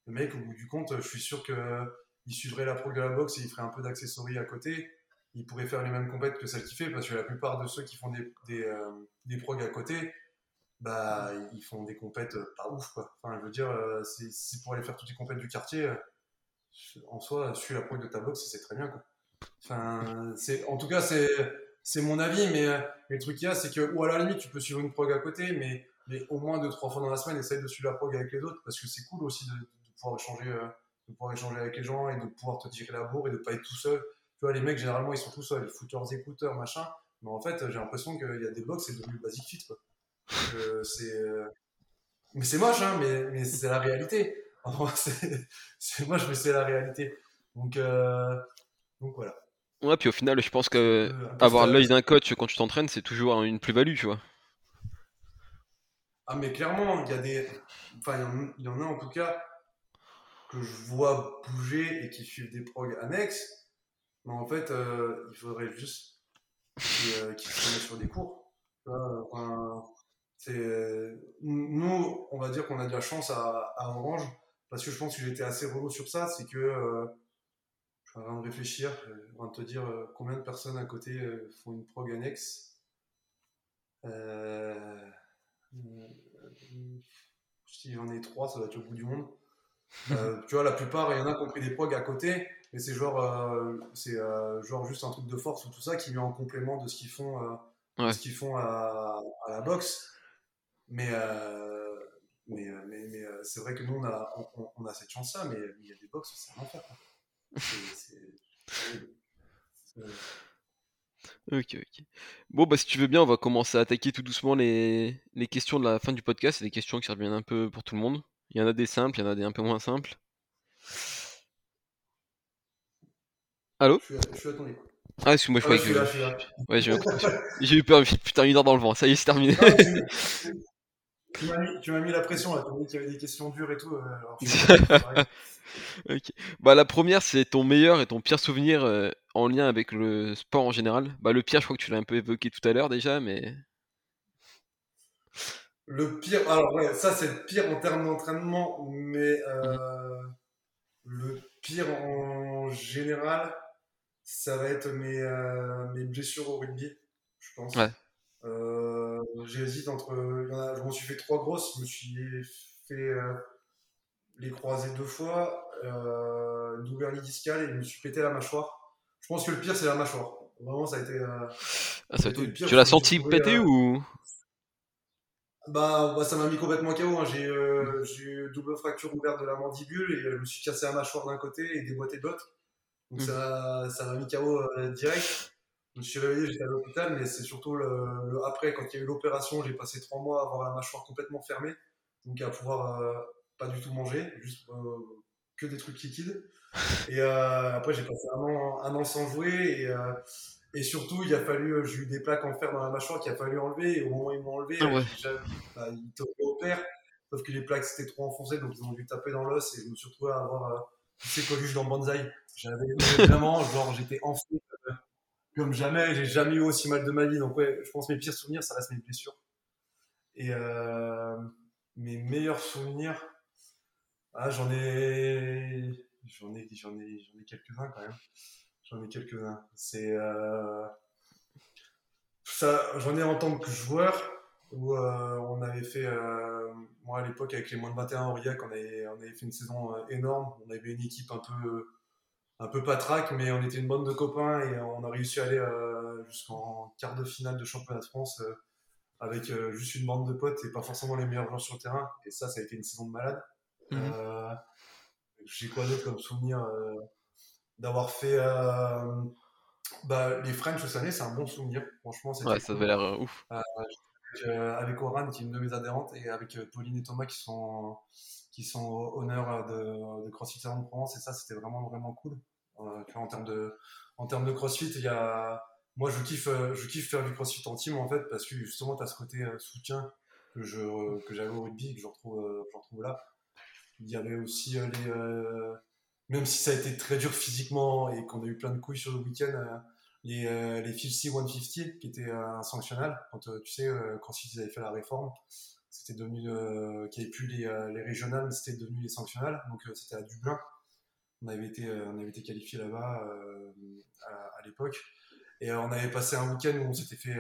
[SPEAKER 3] le mec, au bout du compte, je suis sûr qu'il suivrait la prog de la boxe et il ferait un peu d'accessories à côté il pourrait faire les mêmes compètes que celle qu'il fait, parce que la plupart de ceux qui font des, des, des progs à côté, bah, ils font des compètes euh, pas ouf, quoi. Enfin, je veux dire, euh, c'est pour aller faire toutes les compètes du quartier, euh, en soi, suis la prog de ta boxe, c'est très bien, quoi. Enfin, c'est, en tout cas, c'est, c'est mon avis, mais, le truc qu'il y a, c'est que, ou à la limite, tu peux suivre une prog à côté, mais, mais au moins deux, trois fois dans la semaine, essaye de suivre la prog avec les autres, parce que c'est cool aussi de, pouvoir échanger, de pouvoir échanger avec les gens et de pouvoir te tirer la bourre et de pas être tout seul. Tu vois, les mecs, généralement, ils sont tout seuls, ils foutent leurs écouteurs, machin, mais en fait, j'ai l'impression qu'il y a des box, c'est devenu basic fit, quoi mais c'est moche, hein, mais, mais c'est la réalité. c'est moche, mais c'est la réalité. Donc, euh, donc voilà.
[SPEAKER 2] Ouais, puis au final, je pense que euh, avoir l'œil d'un coach quand tu t'entraînes, c'est toujours une plus-value, tu vois.
[SPEAKER 3] Ah, mais clairement, il y a des. Enfin, il y, en a en tout cas que je vois bouger et qui suivent des prog annexes. Mais en fait, il faudrait juste qu'ils se remettent sur des cours. Enfin, nous, on va dire qu'on a de la chance à, Orange parce que je pense que j'étais assez relou sur ça, c'est que euh, je suis en train de réfléchir, en train de te dire euh, combien de personnes à côté euh, font une prog annexe. si j'en ai trois, ça va être au bout du monde. tu vois, la plupart, il y en a qui ont pris des prog à côté, mais c'est genre, c'est genre juste un truc de force ou tout ça qui vient en complément de ce qu'ils font, ce qu'ils font à, à la boxe. Mais, euh, mais, euh, mais, mais euh, c'est vrai que nous, on a, on, a cette chance-là, mais il y a des box, c'est un enfer.
[SPEAKER 2] Ok, ok. Bon, bah si tu veux bien, on va commencer à attaquer tout doucement les, les questions de la fin du podcast. C'est des questions qui reviennent un peu pour tout le monde. Il y en a des simples, il y en a des un peu moins simples. Allô?
[SPEAKER 3] Je suis, à, ton écoute.
[SPEAKER 2] Ah, excuse-moi, je crois que. Ouais, j'ai eu peur, putain, une heure dans le vent. Ça y est, c'est terminé.
[SPEAKER 3] Tu m'as mis, la pression là, tu m'as dit qu'il y avait des questions dures et tout. Euh,
[SPEAKER 2] bah, la première, c'est ton meilleur et ton pire souvenir euh, en lien avec le sport en général. Bah, le pire, je crois que tu l'as un peu évoqué tout à l'heure déjà, mais.
[SPEAKER 3] Le pire, alors ouais, ça c'est le pire en termes d'entraînement, mais euh, le pire en général, ça va être mes, mes blessures au rugby, je pense. Ouais. Euh, j'hésite entre. je m'en suis fait trois grosses. Je me suis fait euh, les croiser deux fois, euh, une discale et je me suis pété la mâchoire. Je pense que le pire, c'est la mâchoire. Vraiment, ça a été. Euh,
[SPEAKER 2] ah, ça tu l'as senti péter ou?
[SPEAKER 3] Bah, bah, ça m'a mis complètement KO. Hein. J'ai eu double fracture ouverte de la mandibule et je me suis cassé la mâchoire d'un côté et déboîté de l'autre. Donc mmh. ça m'a mis KO direct. Je me suis réveillé, j'étais à l'hôpital, mais c'est surtout le, après, quand il y a eu l'opération, j'ai passé trois mois à avoir la mâchoire complètement fermée, donc à pouvoir euh, pas du tout manger, juste euh, que des trucs liquides. Et euh, après, j'ai passé un an, un an sans jouer, et, et surtout, il a fallu, j'ai eu des plaques en fer dans la mâchoire qu'il a fallu enlever, et au moment où ils m'ont enlevé, ah bah, ils opèrent, sauf que les plaques c'était trop enfoncées, donc ils ont dû taper dans l'os, et je me suis retrouvé à avoir ces coluches dans Banzai. J'avais vraiment, genre, j'étais enflé comme jamais. J'ai jamais eu aussi mal de ma vie. Donc, ouais, je pense que mes pires souvenirs, ça reste mes blessures. Et euh, mes meilleurs souvenirs, ah, j'en ai, j'en ai, j'en ai, j'en ai quelques-uns quand même. J'en ai quelques-uns. C'est euh, ça, j'en ai en tant que joueur où euh, on avait fait, moi à l'époque avec les moins de 21 Aurillac, on avait, on avait fait une saison énorme. On avait une équipe un peu un peu patraque, mais on était une bande de copains et on a réussi à aller euh, jusqu'en quart de finale de championnat de France euh, avec euh, juste une bande de potes et pas forcément les meilleurs joueurs sur le terrain. Et ça, ça a été une saison de malade. Mhm. J'ai quoi d'autre comme souvenir d'avoir fait bah, les French cette année, c'est un bon souvenir. Franchement,
[SPEAKER 2] ouais, ça avait l'air ouf.
[SPEAKER 3] Avec Oran, qui est une de mes adhérentes, et avec Pauline et Thomas, qui sont qui sont au honneur de, de CrossFit Salon de Provence et ça c'était vraiment vraiment cool. Euh, en termes de en termes de CrossFit, il y a moi je kiffe euh, je kiffe faire du CrossFit en team en fait parce que justement tu as ce côté euh, soutien que je que j'avais au rugby que je retrouve je retrouve là. Il y avait aussi les même si ça a été très dur physiquement et qu'on a eu plein de couilles sur le week-end, les, euh, les 50 150 qui étaient un sanctionnal, quand tu sais, quand ils avaient fait la réforme, c'était devenu, qu'il n'y avait plus les, les régionales, mais c'était devenu les sanctionnales, donc c'était à Dublin. On avait été, on avait été qualifié là-bas à, l'époque. Et on avait passé un week-end où on s'était fait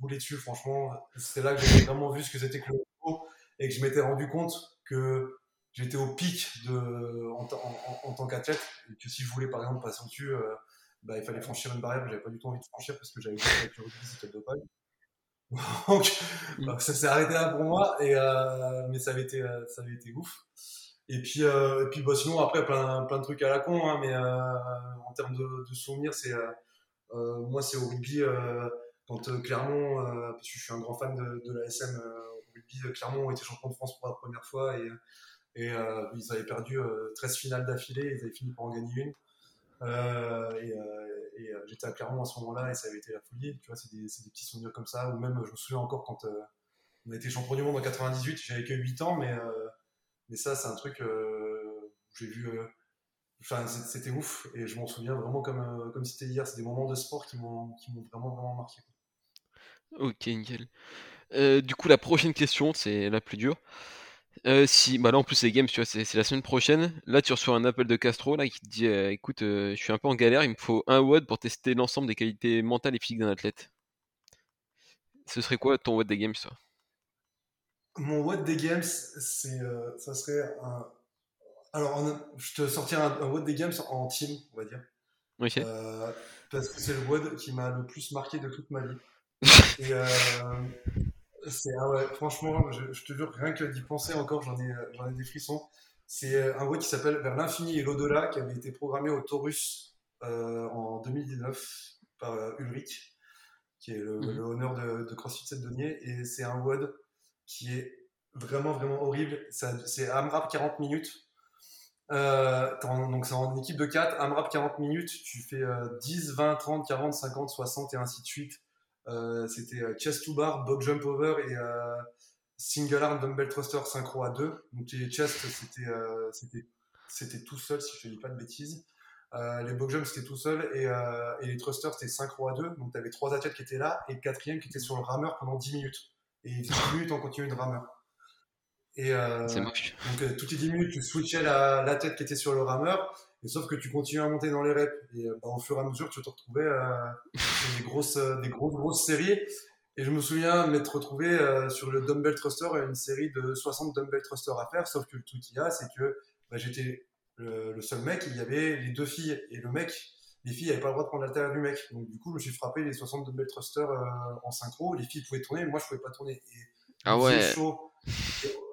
[SPEAKER 3] rouler dessus, franchement. C'était là que j'ai vraiment vu ce que c'était que le et que je m'étais rendu compte que j'étais au pic de, en, tant qu'athlète et que si je voulais par exemple passer au-dessus, euh, bah, il fallait franchir une barrière que j'avais pas du tout envie de franchir parce que j'avais vu avec le rugby c'était le dopage. Donc, mm. ça s'est arrêté là pour moi, et, euh, mais ça avait, été, euh, ça avait été ouf. Et puis, et puis bah, sinon, après, plein, plein de trucs à la con, hein, mais en termes de, de souvenirs, c'est moi, c'est au rugby, quand Clermont, parce que je suis un grand fan de, de la SM rugby, euh, Clermont ont été champions de France pour la première fois et, et euh, ils avaient perdu 13 euh, finales d'affilée, ils avaient fini par en gagner une. Et, j'étais à Clermont à ce moment-là et ça avait été la folie. Tu vois, c'est des, petits souvenirs comme ça. Ou même, je me souviens encore quand on a été champion du monde en 98, j'avais que 8 ans, mais, mais ça, c'est un truc où j'ai vu. Enfin, c'était ouf et je m'en souviens vraiment comme, comme c'était hier. C'est des moments de sport qui m'ont vraiment, vraiment marqué.
[SPEAKER 2] Ok, nickel. Euh, du coup, la prochaine question, c'est la plus dure. Euh, si, bah là en plus c'est games, tu vois, c'est la semaine prochaine. Là, tu reçois un appel de Castro là qui te dit, euh, écoute, je suis un peu en galère, il me faut un WOD pour tester l'ensemble des qualités mentales et physiques d'un athlète. Ce serait quoi ton WOD des games, toi?
[SPEAKER 3] Mon WOD des games, c'est, ça serait un. Alors, je te sortirai un, un WOD des games en team, on va dire.
[SPEAKER 2] Ok.
[SPEAKER 3] parce que c'est le WOD qui m'a le plus marqué de toute ma vie. Et, c'est, ah ouais, franchement, je, te jure, rien que d'y penser encore, j'en ai, j'en ai des frissons. C'est euh, un web qui s'appelle Vers l'infini et l'au-delà, qui avait été programmé au Taurus euh, en 2019 par euh, Ulrich, qui est le, mhm. honneur de, de CrossFit 7 Denier. Et c'est un WOD qui est vraiment, vraiment horrible. c'est AMRAP 40 minutes. donc c'est en équipe de 4, AMRAP 40 minutes, tu fais 10, 20, 30, 40, 50, 60 et ainsi de suite. Euh, c'était euh, chest to bar, box jump over et euh, single arm dumbbell thruster synchro à deux. Donc les chest, c'était c'était tout seul, si je ne dis pas de bêtises. les box jumps, c'était tout seul. Et, et les thrusters, c'était synchro à deux. Donc, tu avais trois athlètes qui étaient là et le quatrième qui était sur le rameur pendant 10 minutes. Et il faisait 10 minutes en continu de rameur. Et donc, toutes les 10 minutes, tu switchais la, la, tête qui était sur le rameur et sauf que tu continues à monter dans les reps. Et euh, bah, au fur et à mesure, tu te retrouvais euh, sur des grosses, euh, des grosses, grosses séries. Et je me souviens m'être retrouvé sur le dumbbell thruster, une série de 60 dumbbell thruster à faire. Sauf que le truc qu'il y a, c'est que bah, j'étais le, seul mec, il y avait les deux filles. Et le mec, les filles n'avaient pas le droit de prendre l'altère du mec. Donc du coup, je me suis frappé les 60 dumbbell thruster en synchro. Les filles pouvaient tourner, mais moi, je pouvais pas tourner. Et
[SPEAKER 2] ah ouais.
[SPEAKER 3] chaud.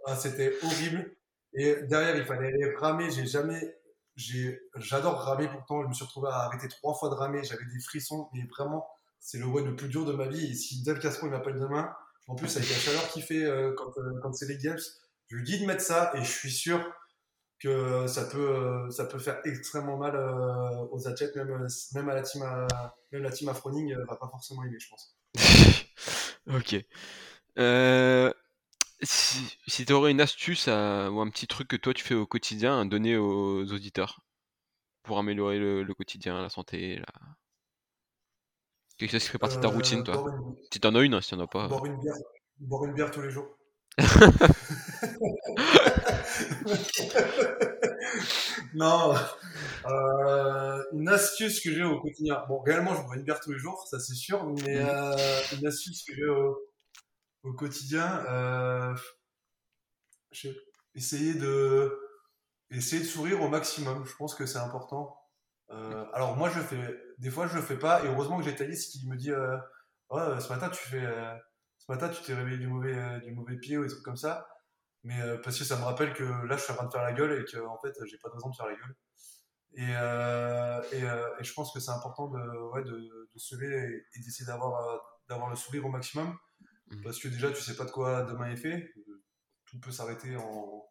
[SPEAKER 3] Ah, c'était horrible. Et derrière, il fallait ramer. J'ai jamais j'adore ramer pourtant. Je me suis retrouvé à arrêter trois fois de ramer. J'avais des frissons. Mais vraiment, c'est le web le plus dur de ma vie. Et si Dave Castro il m'appelle demain, en plus avec la chaleur qu'il fait euh, quand, euh, quand c'est les games, je lui dis de mettre ça et je suis sûr que ça peut, euh, ça peut faire extrêmement mal aux athlètes, même, même à la team, à, même la team Afroning va pas forcément aimer, je pense.
[SPEAKER 2] ok. Euh, si, tu aurais une astuce ou un petit truc que toi tu fais au quotidien à donner aux auditeurs pour améliorer le, quotidien, la santé, la... quelque chose qui fait partie de ta routine, toi? Si t'en as une, hein, si t'en as pas.
[SPEAKER 3] Boire une bière, boire une bière tous les jours. non, euh, une astuce que j'ai au quotidien. Bon, réellement, je bois une bière tous les jours, ça c'est sûr, mais mmh. euh, une astuce que j'ai au, au quotidien, euh, essayer de essayer de sourire au maximum. Je pense que c'est important. Euh, alors moi je fais, des fois je le fais pas et heureusement que j'ai Thalys qui me dit euh, ce matin tu fais, ce matin tu t'es réveillé du mauvais du mauvais pied ou des trucs comme ça. Mais parce que ça me rappelle que là je suis en train de faire la gueule et que en fait j'ai pas de raison de faire la gueule. Et, et, je pense que c'est important de, ouais, de, se lever et, d'essayer d'avoir d'avoir le sourire au maximum. Mmh. Parce que déjà, tu sais pas de quoi demain est fait. Tout peut s'arrêter en,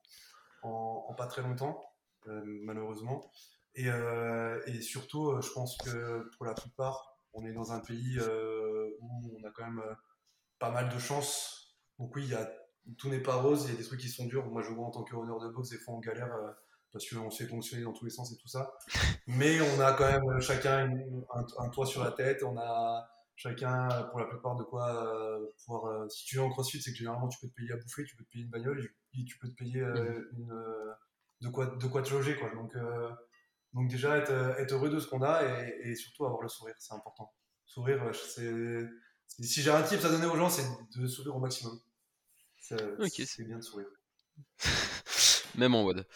[SPEAKER 3] en, pas très longtemps, euh, malheureusement. Et, euh, et surtout, euh, je pense que pour la plupart, on est dans un pays où on a quand même pas mal de chance. Donc oui, y a, tout n'est pas rose, il y a des trucs qui sont durs. Moi, je vois en tant que honneur de boxe, des fois on galère parce qu'on se fait fonctionner dans tous les sens et tout ça. Mais on a quand même chacun un, toit sur la tête, on a chacun pour la plupart de quoi euh, pouvoir. Euh, si tu es en crossfit, c'est que généralement tu peux te payer à bouffer, tu peux te payer une bagnole et tu peux te payer euh, mmh. une, de, quoi, de quoi te loger. Quoi. Donc, donc déjà être, être, heureux de ce qu'on a et, surtout avoir le sourire, c'est important. Sourire, c'est. Si j'ai un tip à donner aux gens, c'est de sourire au maximum. C'est bien de sourire.
[SPEAKER 2] Même en WOD.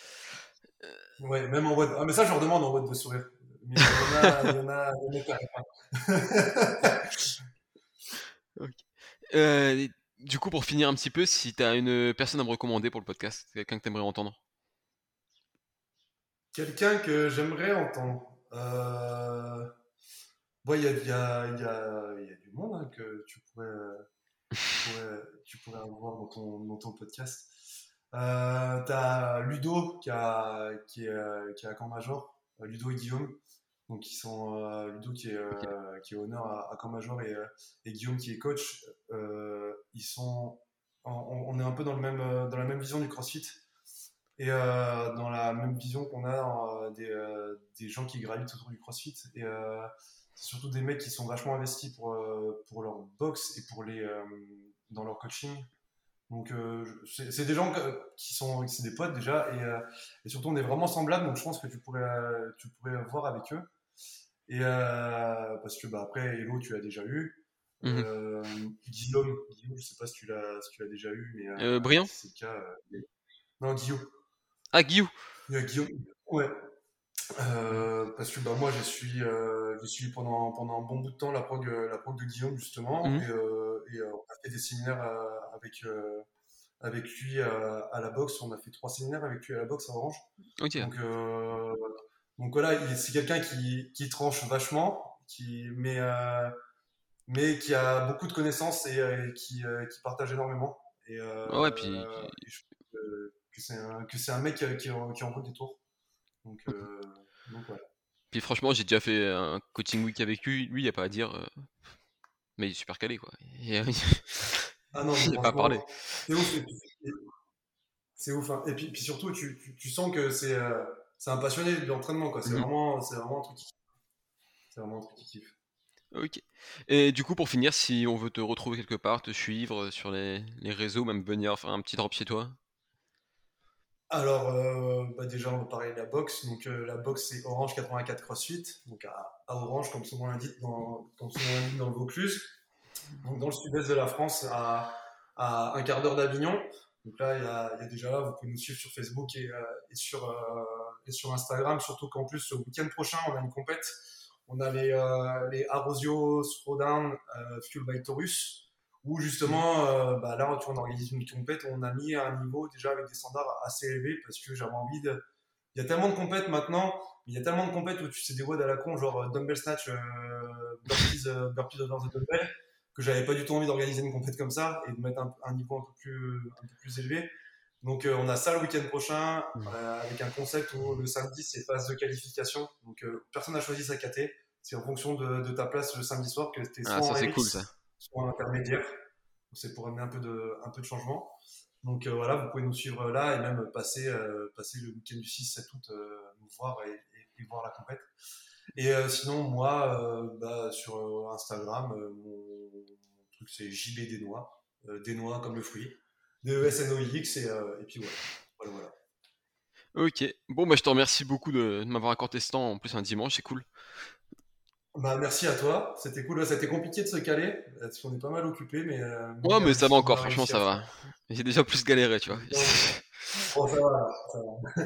[SPEAKER 3] Ouais, même en WOD. Ah, mais ça, je leur demande en WOD de sourire. Mais il y en a, il y en a, il y en a
[SPEAKER 2] euh, du coup, pour finir un petit peu, si tu as une personne à me recommander pour le podcast, quelqu'un que tu aimerais entendre?
[SPEAKER 3] Quelqu'un que j'aimerais entendre. Euh... Il y, a, y, a, y, a, y, a, du monde hein, que tu pourrais, tu pourrais, tu pourrais avoir dans ton, dans ton podcast. Euh, t'as Ludo qui, a, qui, est, qui est à Camp Major, Ludo et Guillaume. Donc ils sont Ludo qui est, qui est honneur à, à Camp Major et, et, Guillaume qui est coach. ils sont, on, est un peu dans, le même, dans la même vision du CrossFit et dans la même vision qu'on a des, des, gens qui gravitent autour du CrossFit. Et surtout des mecs qui sont vachement investis pour, pour leur box et pour les, dans leur coaching. Donc, euh, c'est des gens qui sont, c'est des potes déjà, et, euh, et, surtout on est vraiment semblables, donc je pense que tu pourrais, tu pourrais voir avec eux. Et euh, parce que bah, après, Hello, tu l'as déjà eu. Mhm. Guillaume, Guillaume, je sais pas si tu l'as, si tu l'as déjà eu,
[SPEAKER 2] mais.
[SPEAKER 3] C'est le cas. non, Guillaume.
[SPEAKER 2] Ah, Guillaume.
[SPEAKER 3] Guillaume. Ouais. parce que bah, moi, j'ai suivi, j'ai suivi pendant, pendant un bon bout de temps la prog, la prog de Guillaume justement, mhm. et, et on a fait des séminaires avec, euh, avec lui à, la boxe. On a fait trois séminaires avec lui à la boxe à Orange. Donc, euh, donc voilà, c'est quelqu'un qui, qui, tranche vachement, qui, mais, euh, mais qui a beaucoup de connaissances et, qui, qui, partage énormément. Et,
[SPEAKER 2] ouais, puis.
[SPEAKER 3] que c'est un, un, mec qui, qui, en route des tours. Donc, donc voilà.
[SPEAKER 2] Puis franchement, j'ai déjà fait un coaching week avec lui, lui, il n'y a pas à dire. Mais il est super calé, quoi.
[SPEAKER 3] Ah non,
[SPEAKER 2] il pas parlé.
[SPEAKER 3] C'est ouf. C'est ouf. Hein. Et puis, puis surtout, tu, tu, tu, sens que c'est euh, un passionné de l'entraînement. C'est mmh vraiment, vraiment un truc qui C'est vraiment un truc qui kiffe.
[SPEAKER 2] Ok. Et du coup, pour finir, si on veut te retrouver quelque part, te suivre sur les, les réseaux, même venir faire un petit drop chez toi?
[SPEAKER 3] Alors, euh, bah déjà, on va parler de la boxe. Donc, euh, la boxe, c'est Orange 84 CrossFit. Donc, à, à Orange, comme souvent l'indique dans, comme souvent dans le Vaucluse donc dans le sud-est de la France, à, à un quart d'heure d'Avignon. Donc là, il y, a, il y, a, déjà là, vous pouvez nous suivre sur Facebook et, euh, et sur, euh, et sur Instagram, surtout qu'en plus, le week-end prochain, on a une compète. On a les, euh, les Arosio Throwdown Fuel by Taurus, où justement, bah là, tu vois, on organise une compète, on a mis un niveau déjà avec des standards assez élevés parce que j'avais envie de. Il y a tellement de compètes maintenant, il y a tellement de compètes où tu sais des WOD à la con, genre dumbbell snatch, burpees, burpees over the dumbbell que j'avais pas du tout envie d'organiser une compète comme ça et de mettre un, niveau un peu plus, un peu plus élevé. Donc euh, on a ça le week-end prochain mmh. euh, avec un concept où le samedi c'est phase de qualification. Donc euh, personne n'a choisi sa KT. C'est en fonction de, de, ta place le samedi soir que tu es
[SPEAKER 2] ah, soit
[SPEAKER 3] ah,
[SPEAKER 2] en cool, ça.
[SPEAKER 3] soit en intermédiaire. C'est pour amener un peu de, un peu de changement. Donc voilà, vous pouvez nous suivre là et même passer, passer le week-end du 6-7 août, nous voir et, et, voir la compète. Et sinon, moi, bah, sur Instagram, mon c'est JB des noix, euh, des noix comme le fruit, de SNOIX et, euh, et puis voilà. voilà,
[SPEAKER 2] Ok, bon bah je te remercie beaucoup de, m'avoir accordé ce temps en plus un dimanche, c'est cool.
[SPEAKER 3] Bah, merci à toi, c'était cool. C'était compliqué de se caler, parce qu'on est pas mal occupé, mais.
[SPEAKER 2] Euh, ouais, mais ça va encore, franchement, ça va. J'ai déjà plus galéré, tu vois.
[SPEAKER 3] bon, ça va, ça va.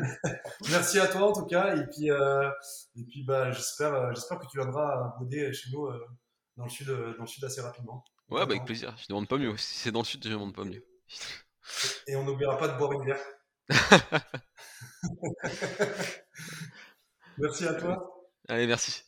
[SPEAKER 3] merci à toi en tout cas, et puis, et puis bah, j'espère, j'espère que tu viendras bouder chez nous dans le sud, dans le sud assez rapidement.
[SPEAKER 2] Ouais, bah avec plaisir. Je demande pas mieux. Si c'est dans le sud, je demande pas mieux.
[SPEAKER 3] Et on n'oubliera pas de boire une bière. merci à toi.
[SPEAKER 2] Allez, merci.